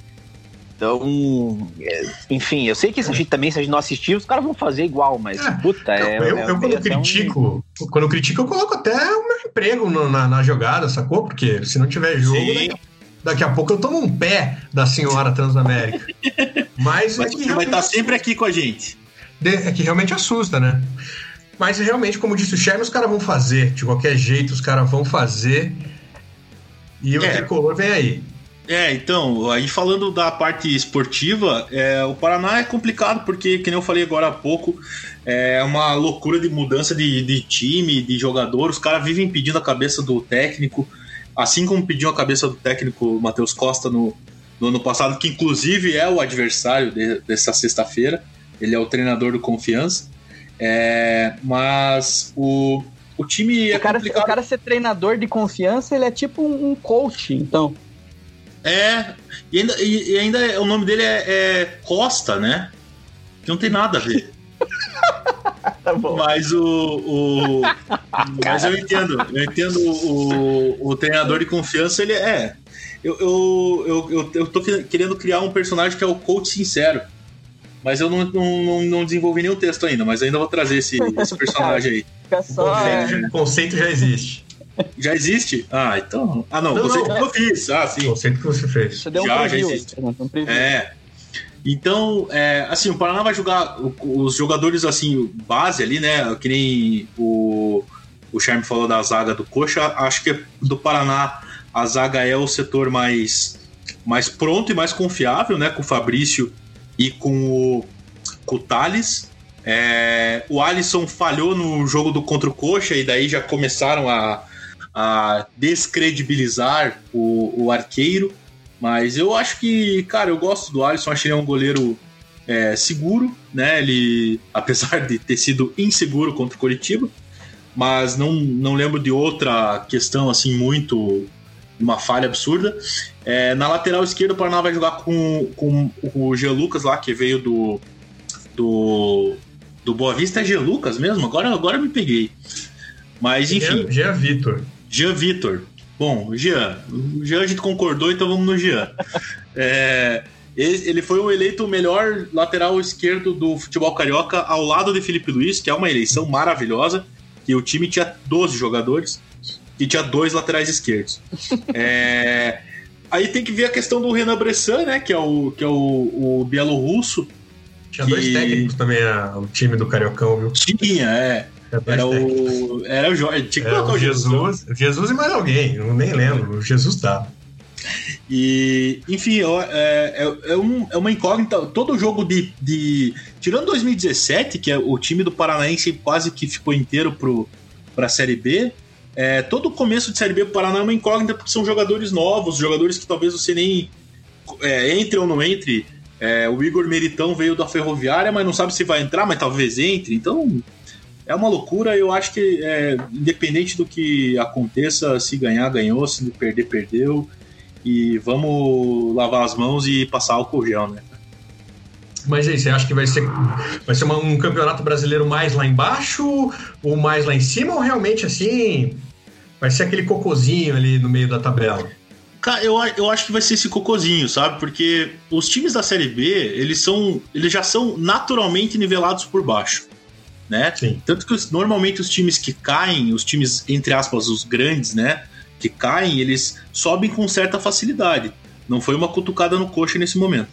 Então, é, enfim, eu sei que se a gente também, se a gente não assistir, os caras vão fazer igual, mas, É, puta, é. eu, eu, é- eu quando até um- critico, quando eu critico, eu coloco até o meu emprego no- na, na jogada, sacou? Porque se não tiver jogo, Sim. daqui, daqui a pouco eu tomo um pé da senhora Transamérica. Mas, Mas é, que você vai estar sempre aqui com a gente. de- é que realmente assusta, né? Mas realmente, como disse o Sherman, os caras vão fazer. De qualquer jeito, os caras vão fazer. E o É. tricolor vem aí. É, então, aí falando da parte esportiva, é, o Paraná é complicado porque, que nem eu falei agora há pouco, é uma loucura de mudança de, de time, de jogador. Os caras vivem pedindo a cabeça do técnico, assim como pediu a cabeça do técnico Matheus Costa no, no ano passado, que inclusive é o adversário de- dessa sexta-feira. Ele é o treinador do Confiança. É, mas o, o time é O cara, complicado. o cara ser treinador de confiança, ele é tipo um coach, então. É, e ainda, e, ainda é- o nome dele é, é Costa, né? Que não tem nada a ver. Tá bom. Mas o. o mas eu entendo. Eu entendo o, o treinador de confiança, ele é. Eu, eu, eu, eu, eu tô que- querendo criar um personagem que é o coach sincero. Mas eu não, não, não, desenvolvi nenhum texto ainda, mas ainda vou trazer esse, esse personagem aí. Fica só. conceito, é, já, o conceito já existe. Já existe? Ah, então. Ah, não, Não, você não. que eu fiz. Ah, O sim. conceito que você fez. Você deu um Já, já preview. existe. né? Um. É. Então, é, assim, o Paraná vai jogar os jogadores assim, base ali, né? Que nem o, o Charme falou da zaga do Coxa. Acho que do Paraná a zaga é o setor mais, mais pronto e mais confiável, né? Com o Fabrício e com o, com o Thales. É, o Alisson falhou no jogo do contra o Coxa e daí já começaram a, a descredibilizar o, o arqueiro. Mas eu acho que, cara, eu gosto do Alisson, acho que ele é um goleiro é, seguro, né? Ele, apesar de ter sido inseguro contra o Curitiba, mas não, não lembro de outra questão assim muito uma falha absurda. É, na lateral esquerda, o Paraná vai jogar com, com, o G. Lucas lá, que veio do, do, do Boa Vista. É G. Lucas mesmo? Agora, agora eu me peguei. Mas enfim. Jean, Jean Vitor. Jean Vitor. Bom, Jean. O Jean a gente concordou, então vamos no Jean. É, ele ele foi o eleito o melhor lateral esquerdo do futebol carioca ao lado de Felipe Luiz, que é uma eleição maravilhosa. Que o time tinha 12 jogadores e tinha dois laterais esquerdos. É, aí tem que ver a questão do Renan Bressan, né? Que é o, que é o, o bielorrusso. Tinha Que- dois técnicos também, a- o time do Cariocão, viu? Tinha, é. Era o. Era o Jorge. Tinha que colocar o Jesus. Jesus, Jesus e mais alguém, eu nem lembro. O Jesus tá. E, enfim, é, é, é um- é uma incógnita. Todo jogo de, de. Tirando 2017, que é o time do Paranaense quase que ficou inteiro pro, pra Série B. É, todo começo de Série B pro Paraná é uma incógnita porque são jogadores novos, jogadores que talvez você nem é, entre ou não entre. É, o Igor Meritão veio da Ferroviária, mas não sabe se vai entrar, mas talvez entre. Então é uma loucura. Eu acho que, é, independente do que aconteça, se ganhar, ganhou, se perder, perdeu. E vamos lavar as mãos e passar álcool gel, né? Mas aí, você acha que vai ser, vai ser um campeonato brasileiro mais lá embaixo ou mais lá em cima? Ou realmente assim vai ser aquele cocozinho ali no meio da tabela? Cara, eu, eu acho que vai ser esse cocôzinho, sabe? Porque os times da Série B, eles são. Eles já são naturalmente nivelados por baixo. Né? Sim. Tanto que os- normalmente os times que caem, os times, entre aspas, os grandes, né? Que caem, eles sobem com certa facilidade. Não foi uma cutucada no coxa nesse momento.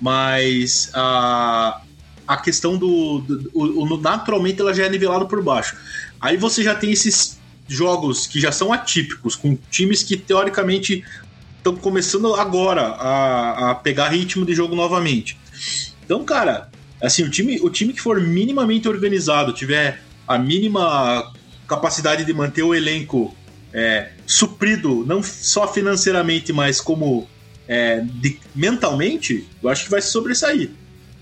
Mas a, a questão do. do- o- o- naturalmente ela já é nivelada por baixo. Aí você já tem esses jogos que já são atípicos, com times que teoricamente estão começando agora a, a pegar ritmo de jogo novamente. Então, cara, assim, o time, o time que for minimamente organizado, tiver a mínima capacidade de manter o elenco é, suprido, não só financeiramente, mas como é, de- mentalmente, eu acho que vai se sobressair.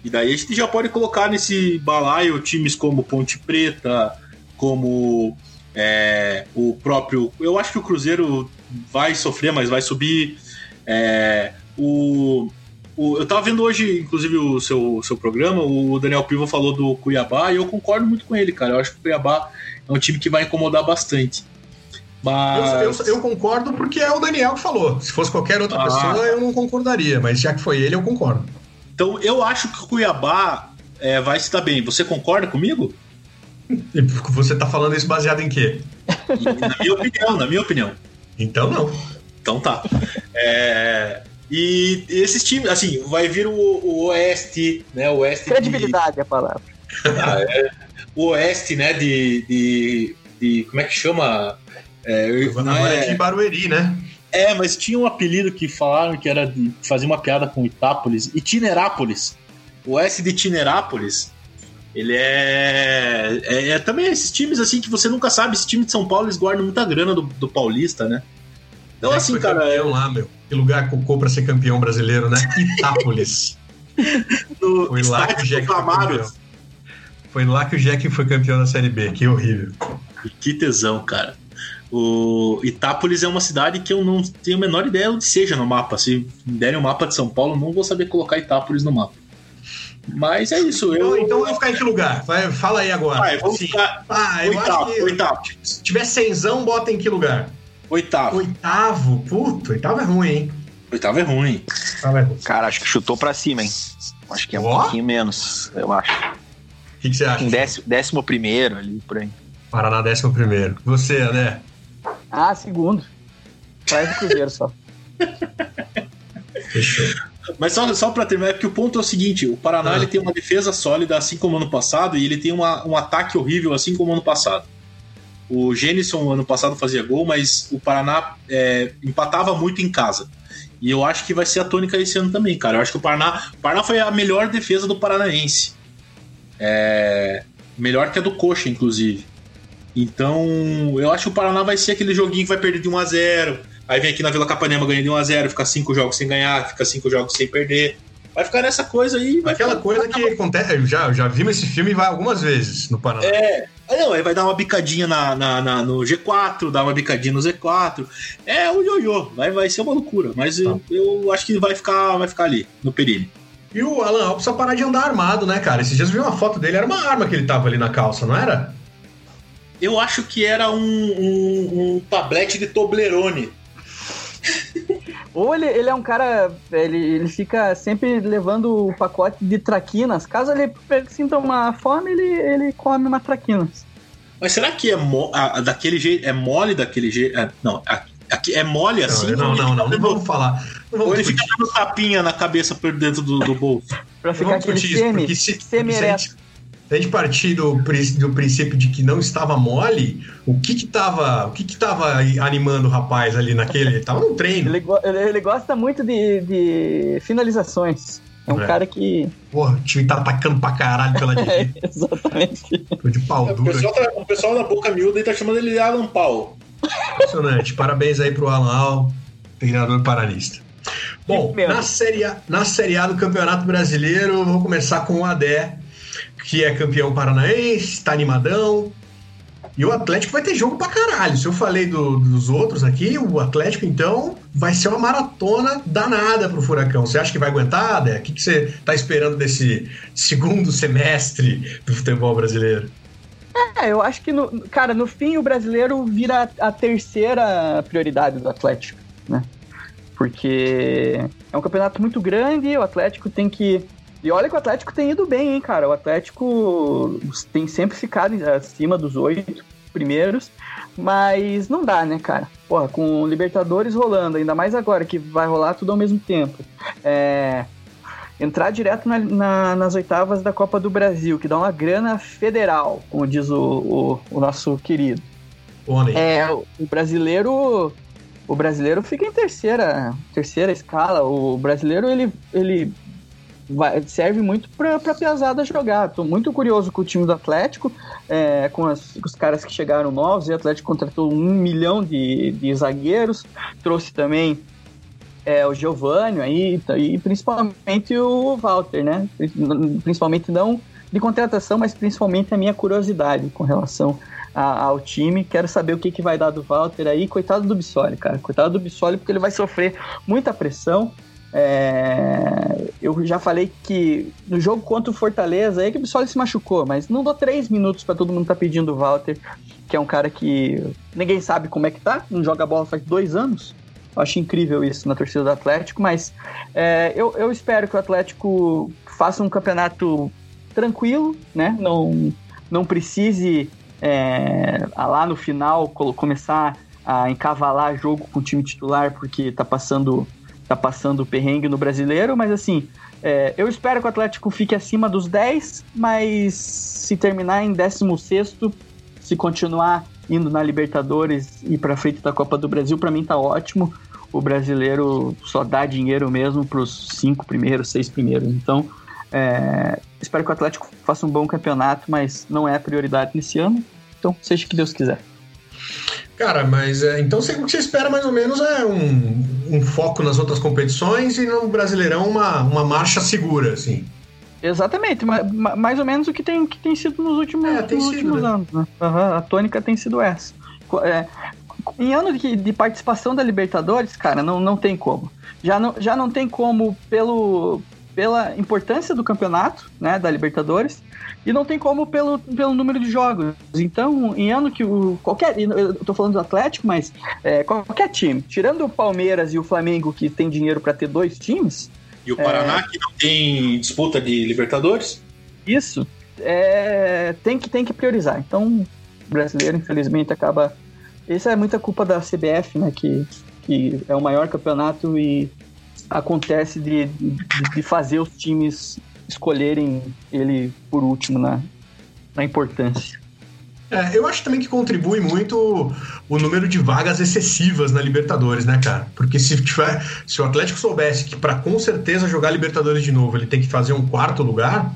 E daí a gente já pode colocar nesse balaio times como Ponte Preta, como é, o próprio. Eu acho que o Cruzeiro vai sofrer, mas vai subir. É, o, o- eu tava vendo hoje, inclusive, o seu, seu programa, o Daniel Piva falou do Cuiabá, e eu concordo muito com ele, cara. Eu acho que o Cuiabá é um time que vai incomodar bastante. Mas. Eu, eu- eu concordo porque é o Daniel que falou. Se fosse qualquer outra Ah. pessoa, eu não concordaria, mas já que foi ele, eu concordo. Então eu acho que o Cuiabá é, vai se dar bem. Você concorda comigo? E você tá falando isso baseado em quê? Na minha opinião, na minha opinião. Então não. Então tá. É, e esses times, assim, vai vir o, o Oeste, né? O Oeste. de- Credibilidade é a palavra. Ah, é. o Oeste, né? De, de, de- Como é que chama? É, Agora é é, de Barueri, né? é, mas tinha um apelido que falaram que era de fazer uma piada com Itápolis, Itinerápolis. O Oeste de Itinerápolis. Ele é, é, é também esses times assim que você nunca sabe. Esse time de São Paulo eles guardam muita grana do, do Paulista, né? Então, É assim, cara, campeão lá, meu. Que lugar cocô pra ser campeão brasileiro, né? Itápolis. no Foi lá que o Jack foi. Foi lá que o Jack foi campeão da Série B. Que horrível. Que tesão, cara. O Itápolis é uma cidade que eu não tenho a menor ideia onde seja no mapa. Se me derem o mapa de São Paulo, não vou saber colocar Itápolis no mapa. Mas é isso. Então, Eu, então vai ficar em que lugar? Vai, fala aí agora. Vai, vamos ficar ah, eu oitavo, acho que oitavo. se tiver cenzão, bota em que lugar? oitavo. Oitavo? Puto, oitavo é ruim, hein? Oitavo é ruim. Oitavo é ruim. Cara, acho que chutou pra cima, hein? Acho que é um Ó. pouquinho menos, eu acho. O que, que você acha? Em décimo, décimo primeiro ali, por aí. Paraná, décimo primeiro. Você, André? Ah, segundo. Traz do Cruzeiro só. Fechou. Mas só, só pra terminar, é porque o ponto é o seguinte: o Paraná Ah. ele tem uma defesa sólida, assim como ano passado, e ele tem uma- um ataque horrível, assim como ano passado. O Gênison ano passado fazia gol, mas o Paraná é, empatava muito em casa. E eu acho que vai ser a tônica esse ano também, cara. Eu acho que o Paraná, o Paraná foi a melhor defesa do Paranaense. É, melhor que a do Coxa, inclusive. Então, eu acho que o Paraná vai ser aquele joguinho que vai perder de 1 a 0 Aí vem aqui na Vila Capanema, ganha de 1 a 0 fica cinco jogos sem ganhar, fica cinco jogos sem perder. Vai ficar nessa coisa aí. Vai Aquela ficar- coisa que acontece. Eu já, já vimos esse filme vai algumas vezes no Paraná. É. Não, aí vai dar uma bicadinha na, na- na- no G4, dar uma bicadinha no Z4. É o ioiô, vai, vai ser uma loucura. Mas eu, eu acho que vai ficar, vai ficar ali, no Perini. E o Alan Alves precisa parar de andar armado, né, cara? Esses dias eu vi uma foto dele, era uma arma que ele tava ali na calça, não era? Eu acho que era um, um, um tablete de Toblerone. Ou ele, ele é um cara. Ele, ele fica sempre levando o pacote de traquinas. Caso ele sinta uma fome, ele, ele come uma traquinas. Mas será que é mo- a- a- daquele jeito? É mole daquele jeito? é, não, a- aqui é mole assim? não, não, não, não, vamos falar. Não Ou ele fica dando tapinha na cabeça por dentro do, do bolso. Pra ficar aquele semi, porque se, porque semi se a gente, partir do, do princípio de que não estava mole, o que que tava, o que que tava animando o rapaz ali naquele? Ele tava no treino. Ele, ele, ele gosta muito de, de finalizações. É um É. cara que. Porra, o time tá atacando pra caralho pela É, direita. exatamente. Tô de pau O duro. pessoal, tá- o pessoal da boca miúda aí tá chamando ele de Alan Paul. Impressionante. Parabéns aí pro Alan Al, treinador paranista. Bom, na série, a, na série A do Campeonato Brasileiro, vou começar com o Adé, que é campeão paranaense, tá animadão. E o Atlético vai ter jogo pra caralho. Se eu falei do, dos outros aqui, o Atlético, então, vai ser uma maratona danada pro Furacão. Você acha que vai aguentar, Dé? O que, que você tá esperando desse segundo semestre do futebol brasileiro? É, eu acho que, no, cara, no fim o brasileiro vira a terceira prioridade do Atlético, né? Porque é um campeonato muito grande, o Atlético tem que. E olha que o Atlético tem ido bem, hein, cara? O Atlético tem sempre ficado acima dos oito primeiros, mas não dá, né, cara? Porra, com o Libertadores rolando, ainda mais agora que vai rolar tudo ao mesmo tempo. É, entrar direto na, na, nas oitavas da Copa do Brasil, que dá uma grana federal, como diz o, o, o nosso querido. Onde? É, o brasileiro o brasileiro fica em terceira, terceira escala. O brasileiro ele, ele vai, serve muito para a pesada jogar. Estou muito curioso com o time do Atlético, é, com, as, com, os caras que chegaram novos. O Atlético contratou um milhão de, de zagueiros, trouxe também é, o Giovanni aí, e principalmente o Walter, né? Principalmente não de contratação, mas principalmente a minha curiosidade com relação a, ao time. Quero saber o que, que vai dar do Walter aí. Coitado do Bissoli, cara. Coitado do Bissoli, porque ele vai sofrer muita pressão. É, eu já falei que no jogo contra o Fortaleza aí que o Bissoli se machucou, mas não dou três minutos para todo mundo tá pedindo o Walter, que é um cara que ninguém sabe como é que tá, não joga bola faz dois anos. Eu acho incrível isso na torcida do Atlético, mas é, eu, eu espero que o Atlético faça um campeonato tranquilo, né? Não, não precise é, lá no final começar a encavalar jogo com o time titular porque tá passando tá passando perrengue no brasileiro, mas assim, é, eu espero que o Atlético fique acima dos 10, mas se terminar em 16, se continuar indo na Libertadores e para frente da Copa do Brasil, para mim tá ótimo. O brasileiro só dá dinheiro mesmo para os cinco primeiros, seis primeiros. Então, é, espero que o Atlético faça um bom campeonato, mas não é a prioridade nesse ano. Então, seja o que Deus quiser. Cara, mas é, então o que você espera mais ou menos é um, um, foco nas outras competições e no Brasileirão uma, uma marcha segura, assim. Exatamente, mais ou menos o que tem, que tem sido nos últimos, é, nos sido, últimos né? anos. Né? Uhum, a tônica tem sido essa. É, em ano de, de, participação da Libertadores, cara, não, não tem como. Já não, já não tem como pelo, pela importância do campeonato, né, da Libertadores, e não tem como pelo, pelo número de jogos. Então, em ano que o qualquer, eu tô falando do Atlético, mas é, qualquer time, tirando o Palmeiras e o Flamengo que tem dinheiro para ter dois times, e o Paraná é, que não tem disputa de Libertadores? Isso. É, tem que tem que priorizar. Então, o brasileiro infelizmente acaba isso é muita culpa da CBF, né, que que é o maior campeonato e acontece de, de, de fazer os times escolherem ele por último na, na importância. É, eu acho também que contribui muito o número de vagas excessivas na Libertadores, né, cara? Porque se, tiver, se o Atlético soubesse que para com certeza jogar Libertadores de novo ele tem que fazer um quarto lugar,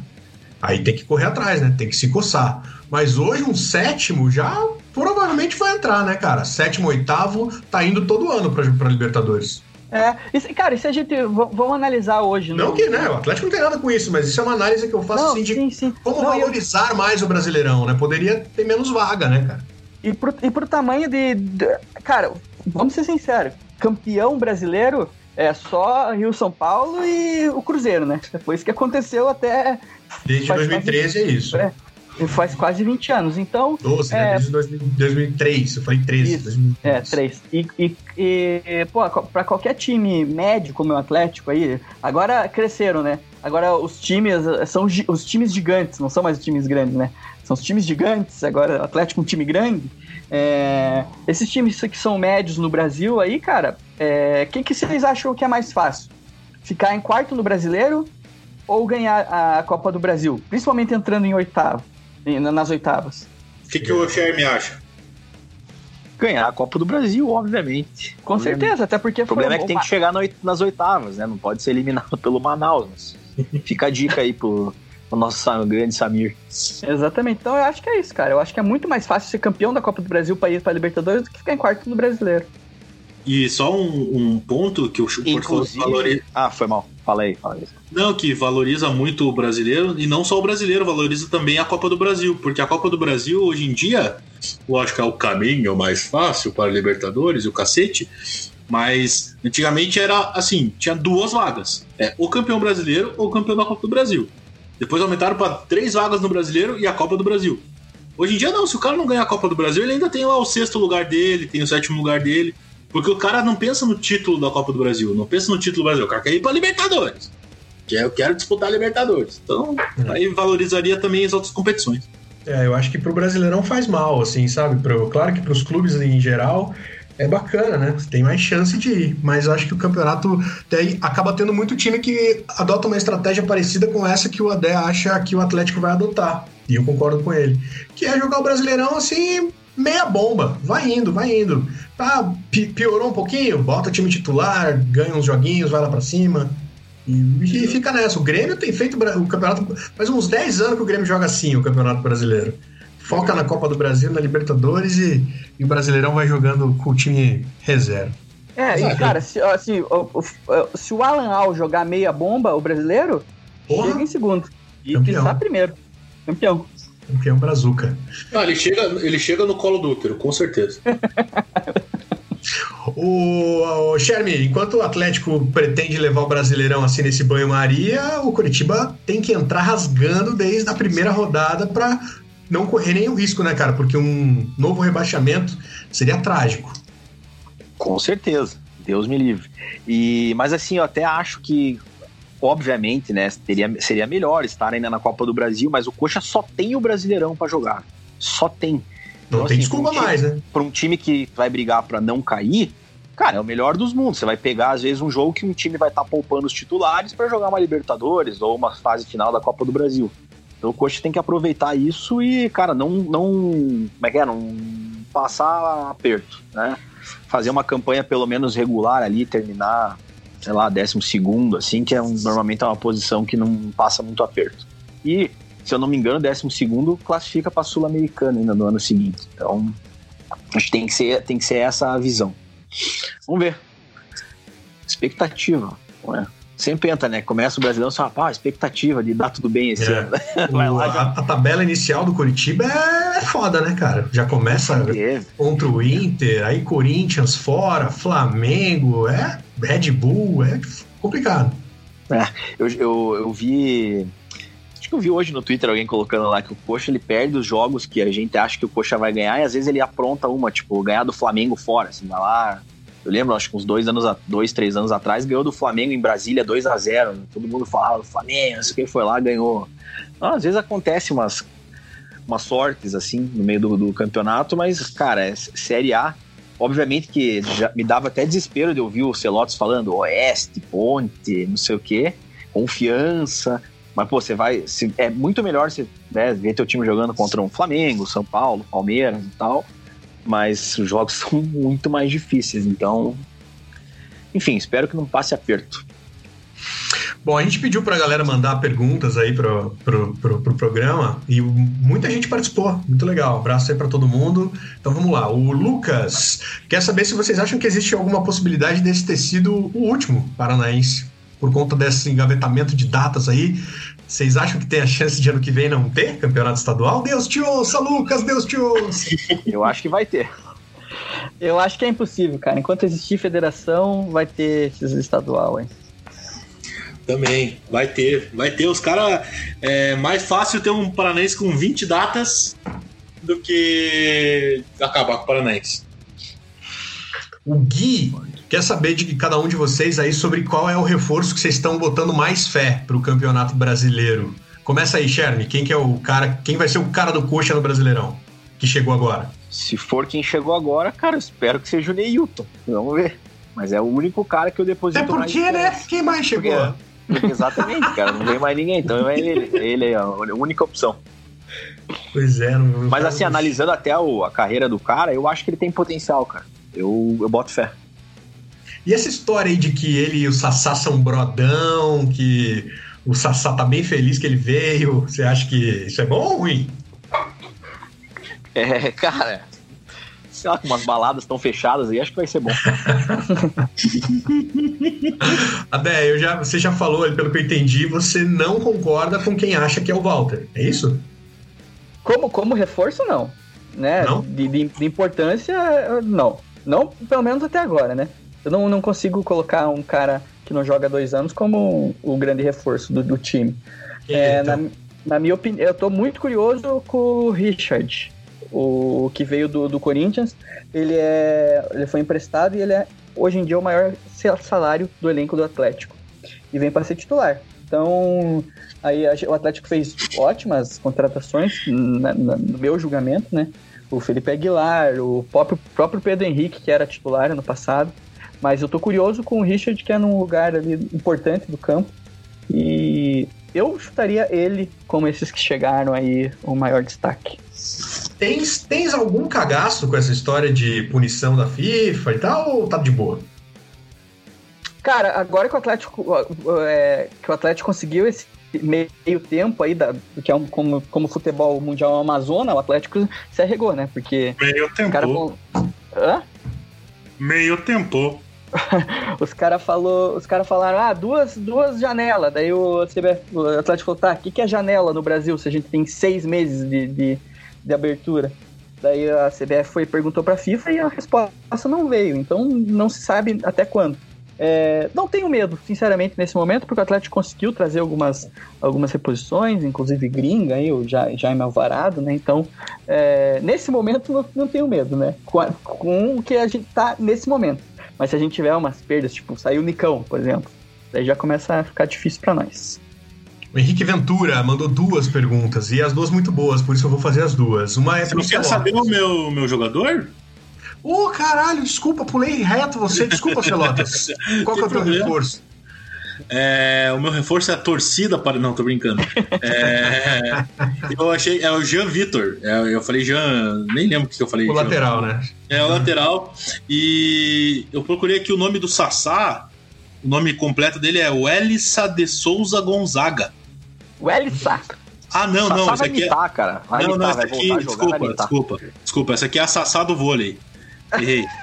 aí tem que correr atrás, né? Tem que se coçar. Mas hoje um sétimo já provavelmente vai entrar, né, cara? Sétimo, oitavo, tá indo todo ano para Libertadores. É, isso, cara, e se a gente. Vamos analisar hoje. Não no... que, né? O Atlético não tem nada com isso, mas isso é uma análise que eu faço não, assim de sim, sim. como não, valorizar eu... mais o brasileirão, né? Poderia ter menos vaga, né, cara? E pro, e pro tamanho de, de. Cara, vamos ser sinceros: campeão brasileiro é só Rio São Paulo e o Cruzeiro, né? Foi isso que aconteceu até. Desde 2013 é isso. É, Faz quase 20 anos. Então. 12, né? é, né? Desde 2003. Eu falei 13. Isso, 2003. É, 3. E, e, e, pô, pra qualquer time médio como o Atlético aí, agora cresceram, né? Agora os times são os times gigantes, não são mais os times grandes, né? São os times gigantes, agora o Atlético é um time grande. É, esses times que são médios no Brasil aí, cara, o é, que, que vocês acham que é mais fácil? Ficar em quarto no brasileiro ou ganhar a Copa do Brasil? Principalmente entrando em oitavo nas oitavas. O que, que o Xerme acha? Ganhar a Copa do Brasil, obviamente. Com certeza, até porque... O problema é que tem que chegar nas oitavas, né? Não pode ser eliminado pelo Manaus. Fica a dica aí pro, pro nosso grande Samir. Exatamente. Então eu acho que é isso, cara. Eu acho que é muito mais fácil ser campeão da Copa do Brasil para ir para Libertadores do que ficar em quarto no Brasileiro. E só um, um ponto que o Porto valoriza. Ah, foi mal. Falei, falei. Não, que valoriza muito o brasileiro, e não só o brasileiro, valoriza também a Copa do Brasil, porque a Copa do Brasil, hoje em dia, lógico, é o caminho mais fácil para Libertadores e o cacete. Mas antigamente era assim: tinha duas vagas. É o campeão brasileiro ou o campeão da Copa do Brasil. Depois aumentaram para três vagas no brasileiro e a Copa do Brasil. Hoje em dia, não. Se o cara não ganhar a Copa do Brasil, ele ainda tem lá o sexto lugar dele, tem o sétimo lugar dele. Porque o cara não pensa no título da Copa do Brasil, não pensa no título do Brasil. O cara quer ir pra Libertadores. Que eu quero disputar a Libertadores. Então, aí valorizaria também as outras competições. É, eu acho que pro Brasileirão faz mal, assim, sabe? Pro, claro que pros clubes em geral é bacana, né? Tem mais chance de ir. Mas eu acho que o campeonato tem, acaba tendo muito time que adota uma estratégia parecida com essa que o Adé acha que o Atlético vai adotar. E eu concordo com ele. Que é jogar o Brasileirão assim, meia bomba. Vai indo, vai indo. Ah, piorou um pouquinho? Bota o time titular, ganha uns joguinhos, vai lá pra cima. E, e fica nessa. O Grêmio tem feito o campeonato. Faz uns 10 anos que o Grêmio joga assim, o Campeonato Brasileiro. Foca na Copa do Brasil, na Libertadores e, e o Brasileirão vai jogando com o time reserva. É, e cara, se, assim, se o Alan Al jogar meia bomba, o brasileiro, Porra. chega em segundo. E está primeiro. Campeão. Campeão Brazuca. Ah, ele chega, ele chega no colo do útero, com certeza. o, o enquanto o Atlético pretende levar o Brasileirão assim nesse banho-maria, o Curitiba tem que entrar rasgando desde a primeira rodada para não correr nenhum risco, né, cara? Porque um novo rebaixamento seria trágico. Com certeza. Deus me livre. E, mas assim, eu até acho que obviamente, né, teria, seria melhor estar ainda na Copa do Brasil, mas o Coxa só tem o Brasileirão para jogar. Só tem. Então, não tem assim, desculpa um time, mais, né? Para um time que vai brigar para não cair, cara, é o melhor dos mundos. Você vai pegar, às vezes, um jogo que um time vai estar tá poupando os titulares para jogar uma Libertadores ou uma fase final da Copa do Brasil. Então o Coxa tem que aproveitar isso e, cara, não. não como é que é? Não passar aperto, né? Fazer uma campanha pelo menos regular ali, terminar sei lá, décimo segundo, assim, que é um, normalmente é uma posição que não passa muito aperto. E, se eu não me engano, décimo segundo classifica para Sul-Americana ainda no ano seguinte. Então, acho que tem que ser, tem que ser essa a visão. Vamos ver. Expectativa, é? Sempre entra, né? Começa o Brasileiro, só, ah, expectativa de dar tudo bem esse é. ano. Vai lá, já... a, a, tabela inicial do Curitiba é foda, né, cara? Já começa é. contra o Inter, aí Corinthians fora, Flamengo, é Red Bull, é complicado. É, eu, eu, eu vi. Acho que eu vi hoje no Twitter alguém colocando lá que o Coxa ele perde os jogos que a gente acha que o Coxa vai ganhar e às vezes ele apronta uma, tipo, ganhar do Flamengo fora, assim, vai lá. Eu lembro, acho que uns dois anos, dois, três anos atrás, ganhou do Flamengo em Brasília 2 a 0 Todo mundo falava Flamengo, não sei quem foi lá, ganhou. Então, às vezes acontece umas, umas sortes, assim, no meio do, do campeonato, mas, cara, é Série A Obviamente que já me dava até desespero de ouvir o Celotes falando Oeste, Ponte, não sei o quê, confiança. Mas, pô, você vai. Se, é muito melhor você né, ver teu time jogando contra um Flamengo, São Paulo, Palmeiras e tal. Mas os jogos são muito mais difíceis. Então. Enfim, espero que não passe aperto. Bom, a gente pediu para a galera mandar perguntas aí pro, pro, pro, pro, programa e muita gente participou. Muito legal. abraço aí para todo mundo. Então vamos lá. O Lucas quer saber se vocês acham que existe alguma possibilidade desse ter sido o último paranaense por conta desse engavetamento de datas aí. Vocês acham que tem a chance de ano que vem não ter campeonato estadual? Deus te ouça, Lucas, Deus te ouça. Eu acho que vai ter. Eu acho que é impossível, cara. Enquanto existir federação, vai ter esses estadual, hein? Também, vai ter. Vai ter. Os caras. É mais fácil ter um Paranense com 20 datas do que acabar com o Paranense. O Gui quer saber de cada um de vocês aí sobre qual é o reforço que vocês estão botando mais fé para o Campeonato Brasileiro. Começa aí, Sherme. Quem que é o cara? Quem vai ser o cara do coxa no Brasileirão? Que chegou agora? Se for quem chegou agora, cara, espero que seja o Neilton. Vamos ver. Mas é o único cara que eu deposito É porque, né? Quem mais chegou? Porque Exatamente, cara. Não vem mais ninguém. Então é ele. Ele é a única opção. Pois é. Não, Mas assim, analisando até o, a carreira do cara, eu acho que ele tem potencial, cara. Eu, eu boto fé. E essa história aí de que ele e o Sassá são brodão, que o Sassá tá bem feliz que ele veio, você acha que isso é bom ou ruim? É, cara, sei lá, com umas baladas tão fechadas aí, acho que vai ser bom. Adé, eu já, você já falou, pelo que eu entendi, você não concorda com quem acha que é o Walter, é isso? Como, como reforço, não. né, Não? de, de- de importância, não. Não, pelo menos até agora, né? Eu não, não consigo colocar um cara que não joga há dois anos como o grande reforço do, do time. É, é, na, na minha opinião, eu tô muito curioso com o Richard, o que veio do, do Corinthians. Ele é, ele foi emprestado e ele é hoje em dia o maior salário do elenco do Atlético e vem para ser titular. Então, aí o Atlético fez ótimas contratações na- na- no meu julgamento, né? O Felipe Aguilar, o próprio, próprio Pedro Henrique, que era titular ano passado. Mas eu tô curioso com o Richard, que é num lugar ali importante do campo. E eu chutaria ele como esses que chegaram aí o maior destaque. Tens, tens algum cagaço com essa história de punição da FIFA e tal, ou tá de boa? Cara, agora que o Atlético, é, que o Atlético conseguiu esse meio tempo aí, da, que é um, como, como o futebol mundial é uma Amazônia, o Atlético se arregou, né? Porque Meio tempo. vão. Hã? Meio tempo. Os caras falou, os cara falaram, ah, duas, duas janelas. Daí o, CBF, o Atlético falou, tá, o que, que é janela no Brasil se a gente tem seis meses de, de, de abertura? Daí a CBF foi perguntou pra FIFA e a resposta não veio. Então não se sabe até quando. É, não tenho medo, sinceramente, nesse momento, porque o Atlético conseguiu trazer algumas, algumas reposições, inclusive gringa, aí, o Ja- Jaime Alvarado, né? Então, é, nesse momento, não, não tenho medo, né? Com, a- com o que a gente tá nesse momento. Mas se a gente tiver umas perdas, tipo, saiu o Nicão, por exemplo, daí já começa a ficar difícil pra nós. O Henrique Ventura mandou duas perguntas, e as duas muito boas, por isso eu vou fazer as duas. Uma é Você não quer saber o meu, meu jogador? Ô, caralho, desculpa, pulei reto você. Desculpa, Celotas. Qual que é o teu reforço? É, o meu reforço é a torcida para. Não, tô brincando. É, eu achei. É o Jean Vitor. É, eu falei Jean. Nem lembro o que eu falei. O Jean. lateral, né? É o lateral. E eu procurei aqui o nome do Sassá. O nome completo dele é Welissa de Souza Gonzaga. O Elissa, Ah, não, não. Sassá vai aqui é. imitar, cara. Vai Não, não, imitar, esse vai aqui. jogar, Desculpa, desculpa. Desculpa, essa aqui é a Sassá do vôlei. Errei.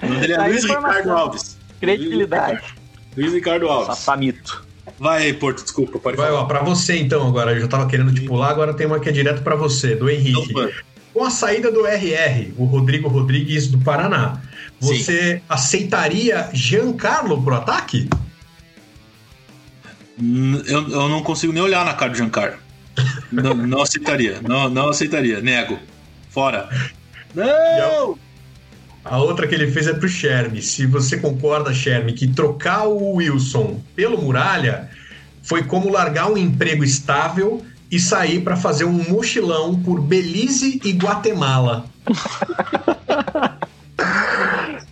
O nome dele é Aí Luiz. Ricardo Alves. Credibilidade. Luiz Ricardo Alves. Sassá mito. Vai aí, Porto, desculpa, pode Vai, falar. ó, pra você então agora. Eu já tava querendo te pular, agora tem uma que é direto pra você, do Henrique. Mano. Com a saída do RR, o Rodrigo Rodrigues do Paraná, você aceitaria Giancarlo pro ataque? Eu, eu não consigo nem olhar na cara do Giancarlo. não, não aceitaria. Não, não aceitaria. Nego. Fora. Não! A outra que ele fez é pro Sherme. Se você concorda, Sherme, que trocar o Wilson pelo Muralha foi como largar um emprego estável e sair pra fazer um mochilão por Belize e Guatemala.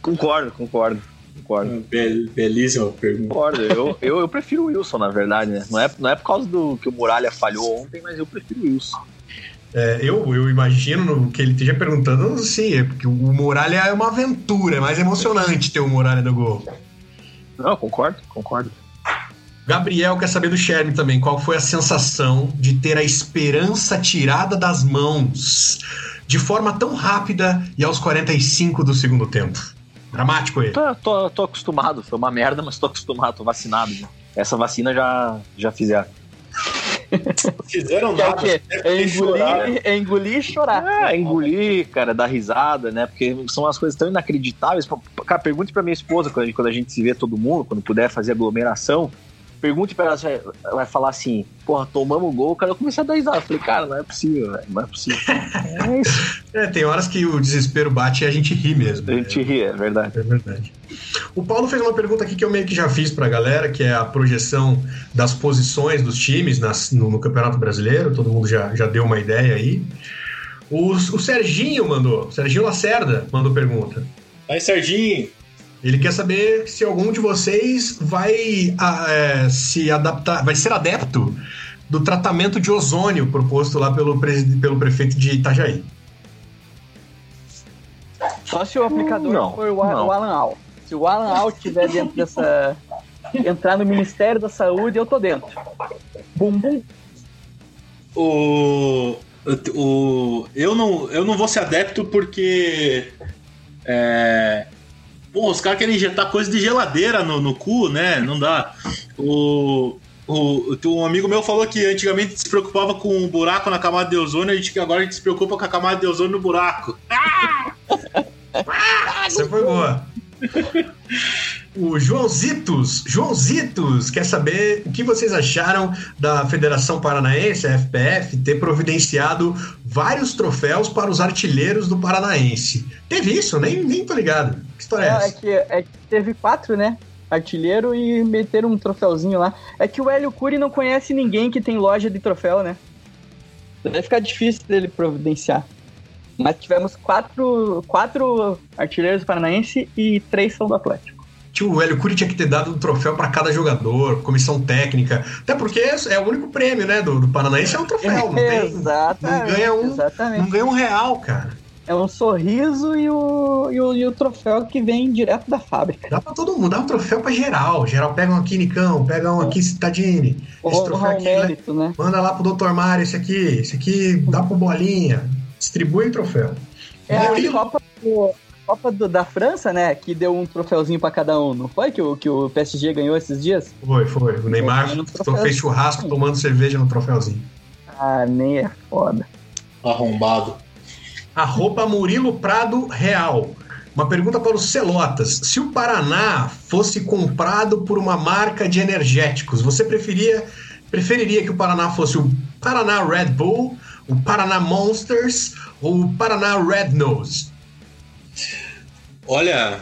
Concordo, concordo. Concordo. Bel- belíssima pergunta. Concordo. Eu, eu, eu prefiro o Wilson, na verdade, né? Não é, não é por causa do que o Muralha falhou ontem, mas eu prefiro o Wilson. É, eu, eu imagino no que ele esteja perguntando, sim, é porque o Muralha é uma aventura, é mais emocionante ter o Muralha no gol. Não, concordo, concordo. Gabriel quer saber do Sherme também, qual foi a sensação de ter a esperança tirada das mãos de forma tão rápida e aos 45 do segundo tempo? Dramático ele. Tô, tô, tô acostumado, foi uma merda, mas tô acostumado, tô vacinado. Essa vacina já, já fizeram. Fizeram Que é nada. quê? É engolir, é engolir e chorar. Ah, engolir, cara, dar risada, né? Porque são umas coisas tão inacreditáveis. Cara, pergunte pra minha esposa quando a gente se vê todo mundo, quando puder fazer aglomeração. Pergunte pra ela, se ela vai falar assim, porra, tomamos gol, cara, eu comecei a dar risada. Eu falei, cara, não é possível, velho, não é possível. é isso. É, tem horas que o desespero bate e a gente ri mesmo. A gente ri, é verdade. É verdade. O Paulo fez uma pergunta aqui que eu meio que já fiz pra galera, que é a projeção das posições dos times nas- no, no Campeonato Brasileiro. Todo mundo já, já deu uma ideia aí. O, o Serginho mandou, Serginho Lacerda mandou pergunta. Aí, Serginho. Ele quer saber se algum de vocês vai ah, é, se adaptar, vai ser adepto do tratamento de ozônio proposto lá pelo, presi- pelo prefeito de Itajaí. Só se o aplicador Não, for o, A- não. o Alan Al. Se o Alan Al estiver dentro dessa. entrar no Ministério da Saúde, eu tô dentro. Bum, bum. O, o, eu, não, eu não vou ser adepto porque. É, pô, os caras querem injetar coisa de geladeira no, no cu, né? Não dá. O, O, um amigo meu falou que antigamente se preocupava com um buraco na camada de ozônio, a gente, agora a gente se preocupa com a camada de ozônio no buraco. Essa foi boa. O Joãozitos, Joãozitos quer saber o que vocês acharam da Federação Paranaense, a FPF, ter providenciado vários troféus para os artilheiros do Paranaense. Teve isso? Nem, nem tô ligado. Que história é, é essa? É que, é que teve quatro, né? Artilheiro e meteram um troféuzinho lá. É que o Hélio Cury não conhece ninguém que tem loja de troféu, né? Vai ficar difícil dele providenciar. Mas tivemos quatro, quatro artilheiros paranaense e três são do Atlético. Tio, o Hélio Cury tinha que ter dado um troféu para cada jogador, comissão técnica. Até porque é o único prêmio, né, do, do Paranaense é um troféu. Não, tem, exatamente, não ganha um, exatamente. Não ganha um real, cara. É um sorriso e o, e o, e o, troféu que vem direto da fábrica. Dá pra todo mundo, dá um troféu pra geral. Geral pega um aqui, Nicão, pega um aqui, Citadini. Esse troféu aqui, mérito, né? Manda lá pro Dr. Mário esse aqui. Esse aqui dá pro Bolinha distribui troféu. É a Copa, do, Copa do, da França, né? Que deu um troféuzinho para cada um, não foi? Que o, que o PSG ganhou esses dias? Foi, foi. O Neymar fez churrasco tomando cerveja no troféuzinho. Ah, nem é foda. Arrombado. Arroba Murilo Prado Real. Uma pergunta para os Celotas. Se o Paraná fosse comprado por uma marca de energéticos, você preferia, preferiria que o Paraná fosse o Paraná Red Bull o Paraná Monsters ou o Paraná Red Nose? Olha,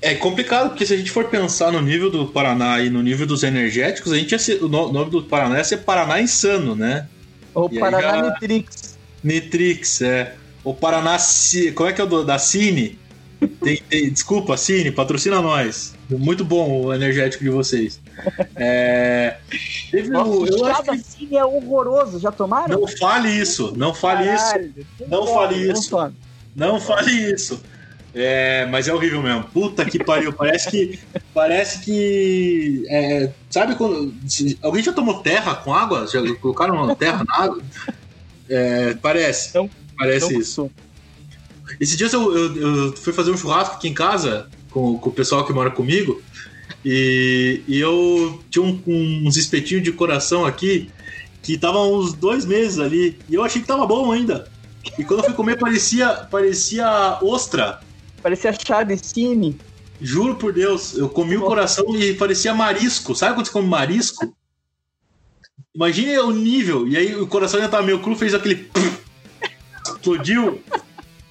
é complicado, porque se a gente for pensar no nível do Paraná e no nível dos energéticos, a gente ia ser, o nome do Paraná ia ser Paraná Insano, né? Ou e Paraná já... Nitrix. Nitrix, é. O Paraná. Como é que é o do, da Cine? Tem, tem, desculpa, Cine, patrocina nós. Muito bom o energético de vocês. É, teve Nossa, um, eu acho que... Cine é horroroso, já tomaram? Não fale isso, não fale Caralho, isso. Não fale isso. Não fale isso. É, mas é horrível mesmo. Puta que pariu. Parece que. Parece que. É, sabe quando. Se, alguém já tomou terra com água? Já colocaram terra na água? É, parece. Não, parece não isso. Esses dias eu, eu, eu, fui fazer um churrasco aqui em casa com, com o pessoal que mora comigo e, e eu tinha um, uns espetinhos de coração aqui que estavam uns dois meses ali e eu achei que tava bom ainda. E quando eu fui comer parecia, parecia ostra. Parecia chá de cine. Juro por Deus, eu comi o coração e parecia marisco. Sabe quando você come marisco? Imagine o nível. E aí o coração já tava meio cru, fez aquele. Explodiu.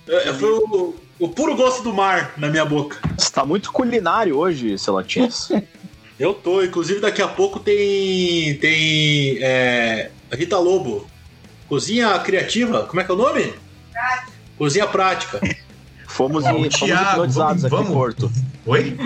É, é, foi o, o, puro gosto do mar na minha boca. Você tá muito culinário hoje, Celatins. Eu tô, inclusive daqui a pouco tem. Tem. É, Rita Lobo. Cozinha criativa, como é que é o nome? Prática. Cozinha prática. Fomos, fomos hipnotizados vamos, aqui em Porto. Oi?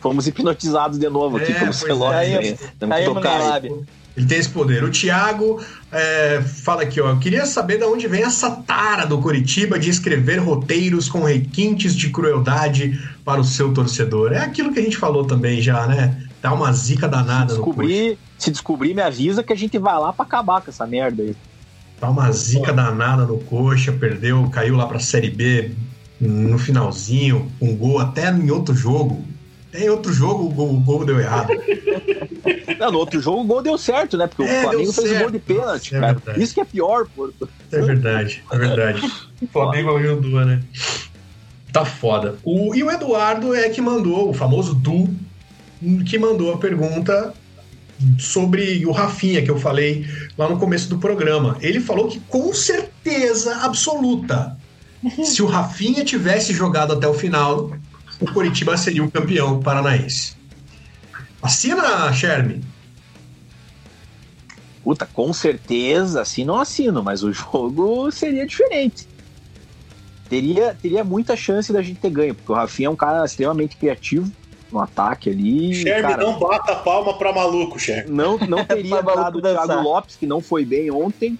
Fomos hipnotizados de novo aqui, é, como Celotes. É. Temos que tocar. Ele tem esse poder. O Thiago é, fala aqui, ó. Eu queria saber de onde vem essa tara do Curitiba de escrever roteiros com requintes de crueldade para o seu torcedor. É aquilo que a gente falou também já, né? Dá uma zica danada se descobrir, no Se descobrir, me avisa que a gente vai lá para acabar com essa merda aí. Dá uma zica danada no coxa, perdeu, caiu lá pra Série B no finalzinho, um gol até em outro jogo. Em outro jogo o gol, o gol deu errado. Não, no outro jogo o gol deu certo, né? Porque é, o Flamengo fez o gol de pênalti, é cara. Isso que é pior, Porto. É verdade, é verdade. o Flamengo ajudou, né? Tá foda. O, e o Eduardo é que mandou, o famoso Du, que mandou a pergunta sobre o Rafinha, que eu falei lá no começo do programa. Ele falou que com certeza absoluta, se o Rafinha tivesse jogado até o final, o Coritiba seria o campeão paranaense. Assina, Sherme? Puta, com certeza, assim não assino, mas o jogo seria diferente. Teria, teria muita chance da gente ter ganho, porque o Rafinha é um cara extremamente criativo no ataque ali. Sherme, cara, não bata a palma pra maluco, Sherme. Não, não teria dado o Thiago Lopes, que não foi bem ontem.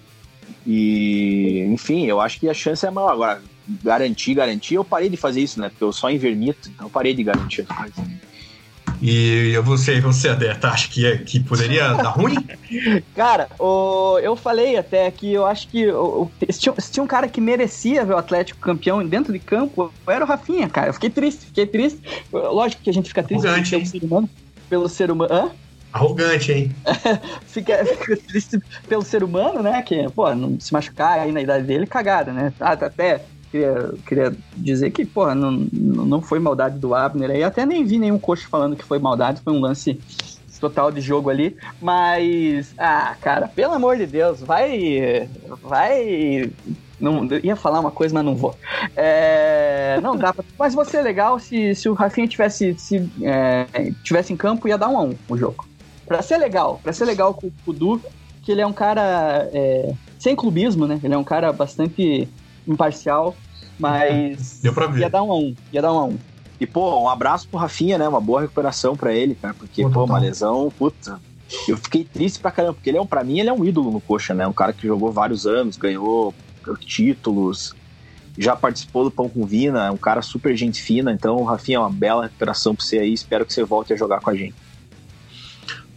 E, enfim, eu acho que a chance é maior. Agora, garantir, garantir, eu parei de fazer isso, né? Porque eu só invermito, então eu parei de garantir as coisas. E você, você Adeta, acha que, é, que poderia dar ruim? Cara, o, eu falei até que eu acho que o, se, tinha, se, tinha, um cara que merecia ver o Atlético campeão dentro de campo, era o Rafinha, cara. Eu fiquei triste, fiquei triste. Lógico que a gente fica triste pelo ser humano. Pelo ser humano. Hã? Arrogante, hein? fica, fica triste pelo ser humano, né? Que, pô, não se machucar aí na idade dele, cagada, né? Ah, Até queria, queria dizer que, pô, não, não foi maldade do Abner aí. Até nem vi nenhum coach falando que foi maldade, foi um lance total de jogo ali. Mas, ah, cara, pelo amor de Deus, vai. Vai. Não, ia falar uma coisa, mas não vou. É, não dá pra. Mas você é legal se, se o Rafinha tivesse, se, é, tivesse em campo, ia dar um a um o jogo. Pra ser legal, pra ser legal com, o Du, que ele é um cara é, sem clubismo, né? Ele é um cara bastante imparcial, mas. Deu pra ver. Ia dar um a um. Ia dar um a um. E, pô, um abraço pro Rafinha, né? Uma boa recuperação pra ele, cara. Porque, Pô, pô, uma lesão, puta. Eu fiquei triste pra caramba, porque ele é um, pra mim, ele é um ídolo no Coxa, né? Um cara que jogou vários anos, ganhou títulos, já participou do Pão com Vina, é um cara super gente fina. Então, o Rafinha é uma bela recuperação pra você aí. Espero que você volte a jogar com a gente.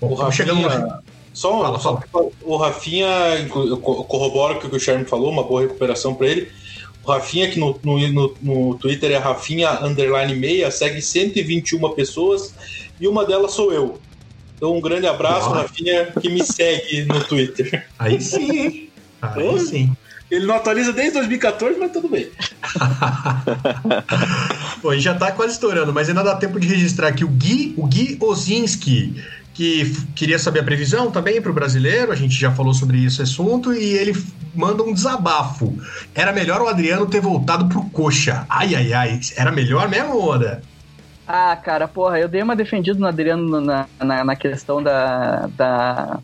Bom, O estamos chegando Rafinha, só, Fala, só fala. o Rafinha, eu co- corroboro com o que o Charme falou, uma boa recuperação pra ele. O Rafinha, que no, no, no, Twitter é Rafinha underline meia, segue 121 pessoas e uma delas sou eu. Então um grande abraço, Boa. Rafinha, que me segue no Twitter. Aí sim, hein? Aí sim. Ele não atualiza desde 2014, mas tudo bem. Gente já tá quase estourando, mas ainda dá tempo de registrar aqui o Gui, o Gui Ozinski, que queria saber a previsão também para o brasileiro, a gente já falou sobre esse assunto, e ele manda um desabafo. Era melhor o Adriano ter voltado pro Coxa. Ai, ai, ai. Era melhor mesmo, Oda? Ah, cara, porra, eu dei uma defendida no Adriano na, na, na questão da, da,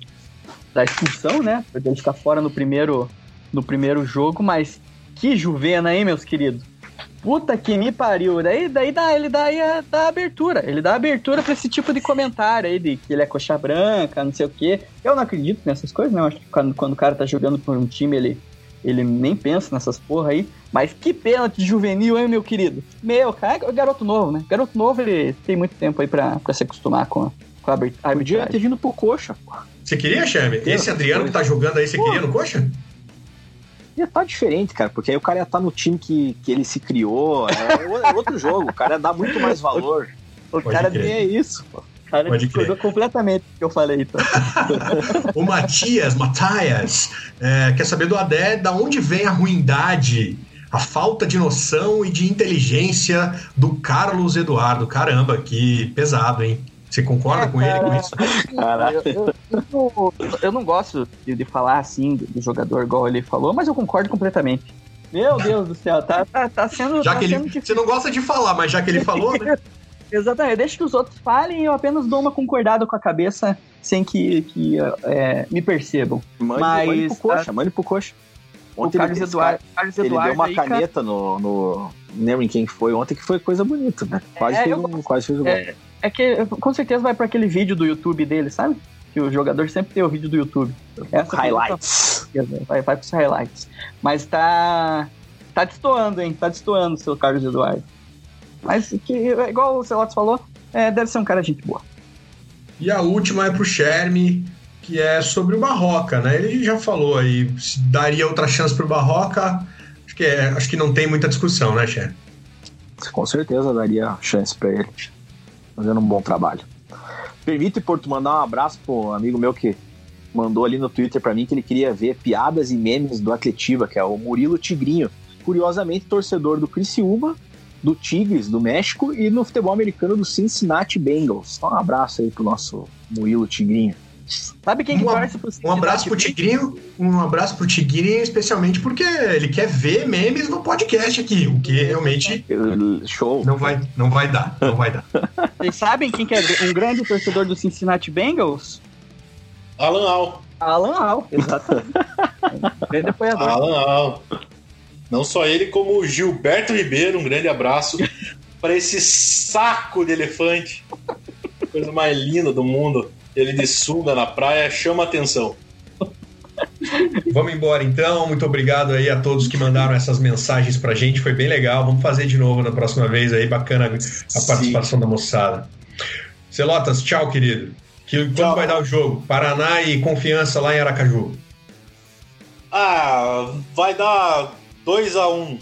da expulsão, né? Ele ficar fora no primeiro, no primeiro jogo, mas que Juvena, hein, meus queridos? Puta que me pariu. Daí, daí dá, ele dá, aí a- dá abertura. Ele dá abertura pra esse tipo de comentário aí, de que ele é coxa branca, não sei o quê. Eu não acredito nessas coisas, né? Eu acho que quando, quando o cara tá jogando por um time, ele, ele nem pensa nessas porra aí. Mas que pênalti juvenil, hein, meu querido? Meu, cara, é garoto novo, né? Garoto novo, ele tem muito tempo aí pra, pra se acostumar com, a- com a arbit- Podia arbitragem. ter vindo pro Coxa, pô. Você queria, Chame? Esse Adriano que tá jogando aí, você queria no Coxa? Ia tá diferente, cara, porque aí o cara ia estar no time que, que ele se criou. É, o- é outro jogo, o cara dá muito mais valor. O Pode cara crer. nem é isso, pô. O cara Pode discordou completamente do que eu falei, então. O Matias, Matias, é, quer saber do Adé da onde vem a ruindade, a falta de noção e de inteligência do Carlos Eduardo. Caramba, que pesado, hein? Você concorda É, com ele com cara. isso? Caralho. Eu, eu- eu não- eu não gosto de, de falar assim do, do jogador, igual ele falou, mas eu concordo completamente. Meu Deus do céu, tá, tá, tá sendo. Já tá que sendo ele. difícil. Você não gosta de falar, mas já que ele falou, né? Exatamente, deixa que os outros falem e eu apenas dou uma concordada com a cabeça sem que, que é, me percebam. Mande, Mas, mande pro Coxa, mande pro Coxa. O Ontem Carlos ele, Eduardo, Carlos ele deu uma aí, cara, caneta no, no. Não lembro em quem que foi ontem, que foi coisa bonita, né? Quase, É, fez, eu um, quase fez o gol. É, é que com certeza vai para aquele vídeo do YouTube dele, sabe? Que o jogador sempre tem o vídeo do YouTube. Essa Highlights. Vai, vai pros highlights. Mas tá. Tá destoando, hein? Tá destoando o seu Carlos Eduardo. Mas que, igual o Celotes falou, é, deve ser um cara de gente boa. E a última é pro Sherme, que é sobre o Barroca, né? Ele já falou aí, se daria outra chance pro Barroca. Acho que, é, acho que não tem muita discussão, né, Sherme? Com certeza daria chance pra ele. Fazendo um bom trabalho. Permite, Porto, mandar um abraço pro amigo meu que mandou ali no Twitter pra mim que ele queria ver piadas e memes do Atletiba, que é o Murilo Tigrinho. Curiosamente, torcedor do Criciúma, do Tigres, do México e no futebol americano do Cincinnati Bengals. Então, um abraço aí pro nosso Murilo Tigrinho. Sabe quem que Um ab- torce pro Um abraço pro Cincinnati Tigrinho, um abraço pro Tigrinho, especialmente porque ele quer ver memes no podcast aqui, o que realmente Show. não vai, não vai dar, não vai dar. Vocês sabem quem que é um grande torcedor do Cincinnati Bengals? Alan Al. Alan Al, exatamente. grande apoiador. Alan Al. Não só ele, como o Gilberto Ribeiro, um grande abraço para esse saco de elefante. Coisa mais linda do mundo. Ele de sunga na praia chama atenção. Vamos embora então. Muito obrigado aí a todos que mandaram essas mensagens pra gente. Foi bem legal. Vamos fazer de novo na próxima vez aí. Bacana a participação da moçada. Celotas, tchau, querido. Que, quando Tchau. vai dar o jogo? Paraná e confiança lá em Aracaju. Ah, vai dar 2 a 1 um.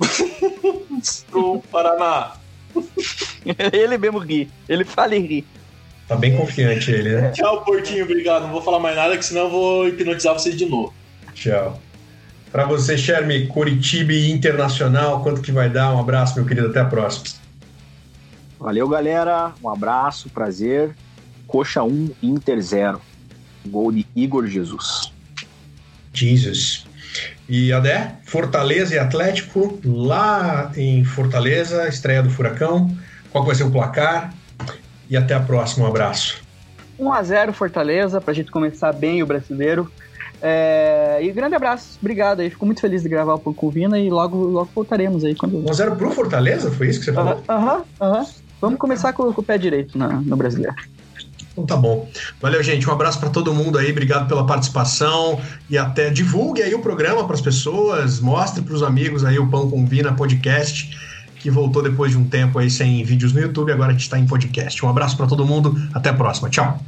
pro Paraná. Ele mesmo ri. Ele fala e ri. Tá bem confiante ele, né? Tchau, Portinho, obrigado. Não vou falar mais nada, que senão eu vou hipnotizar vocês de novo. Tchau. Para você, Sherme, Curitiba Internacional, quanto que vai dar? Um abraço, meu querido, até a próxima. Valeu, galera. Um abraço, prazer. Coxa 1, Inter 0. Gol de Igor Jesus. Jesus. E Adé, Fortaleza e Atlético, lá em Fortaleza, estreia do Furacão. Qual vai ser o placar? E até a próxima, um abraço. 1x0 Fortaleza, pra gente começar bem o brasileiro. É, e grande abraço, obrigado aí. Fico muito feliz de gravar o Pão com Vina e logo, logo voltaremos aí. Quando... 1x0 pro Fortaleza? Foi isso que você falou? Aham, aham. Vamos começar com, com, o pé direito na, no brasileiro. Então tá bom. Valeu, gente. Um abraço para todo mundo aí. Obrigado pela participação e até divulgue aí o programa para as pessoas, mostre para os amigos aí o Pão com Vina podcast, que voltou depois de um tempo aí sem vídeos no YouTube, agora a gente está em podcast. Um abraço para todo mundo. Até a próxima. Tchau.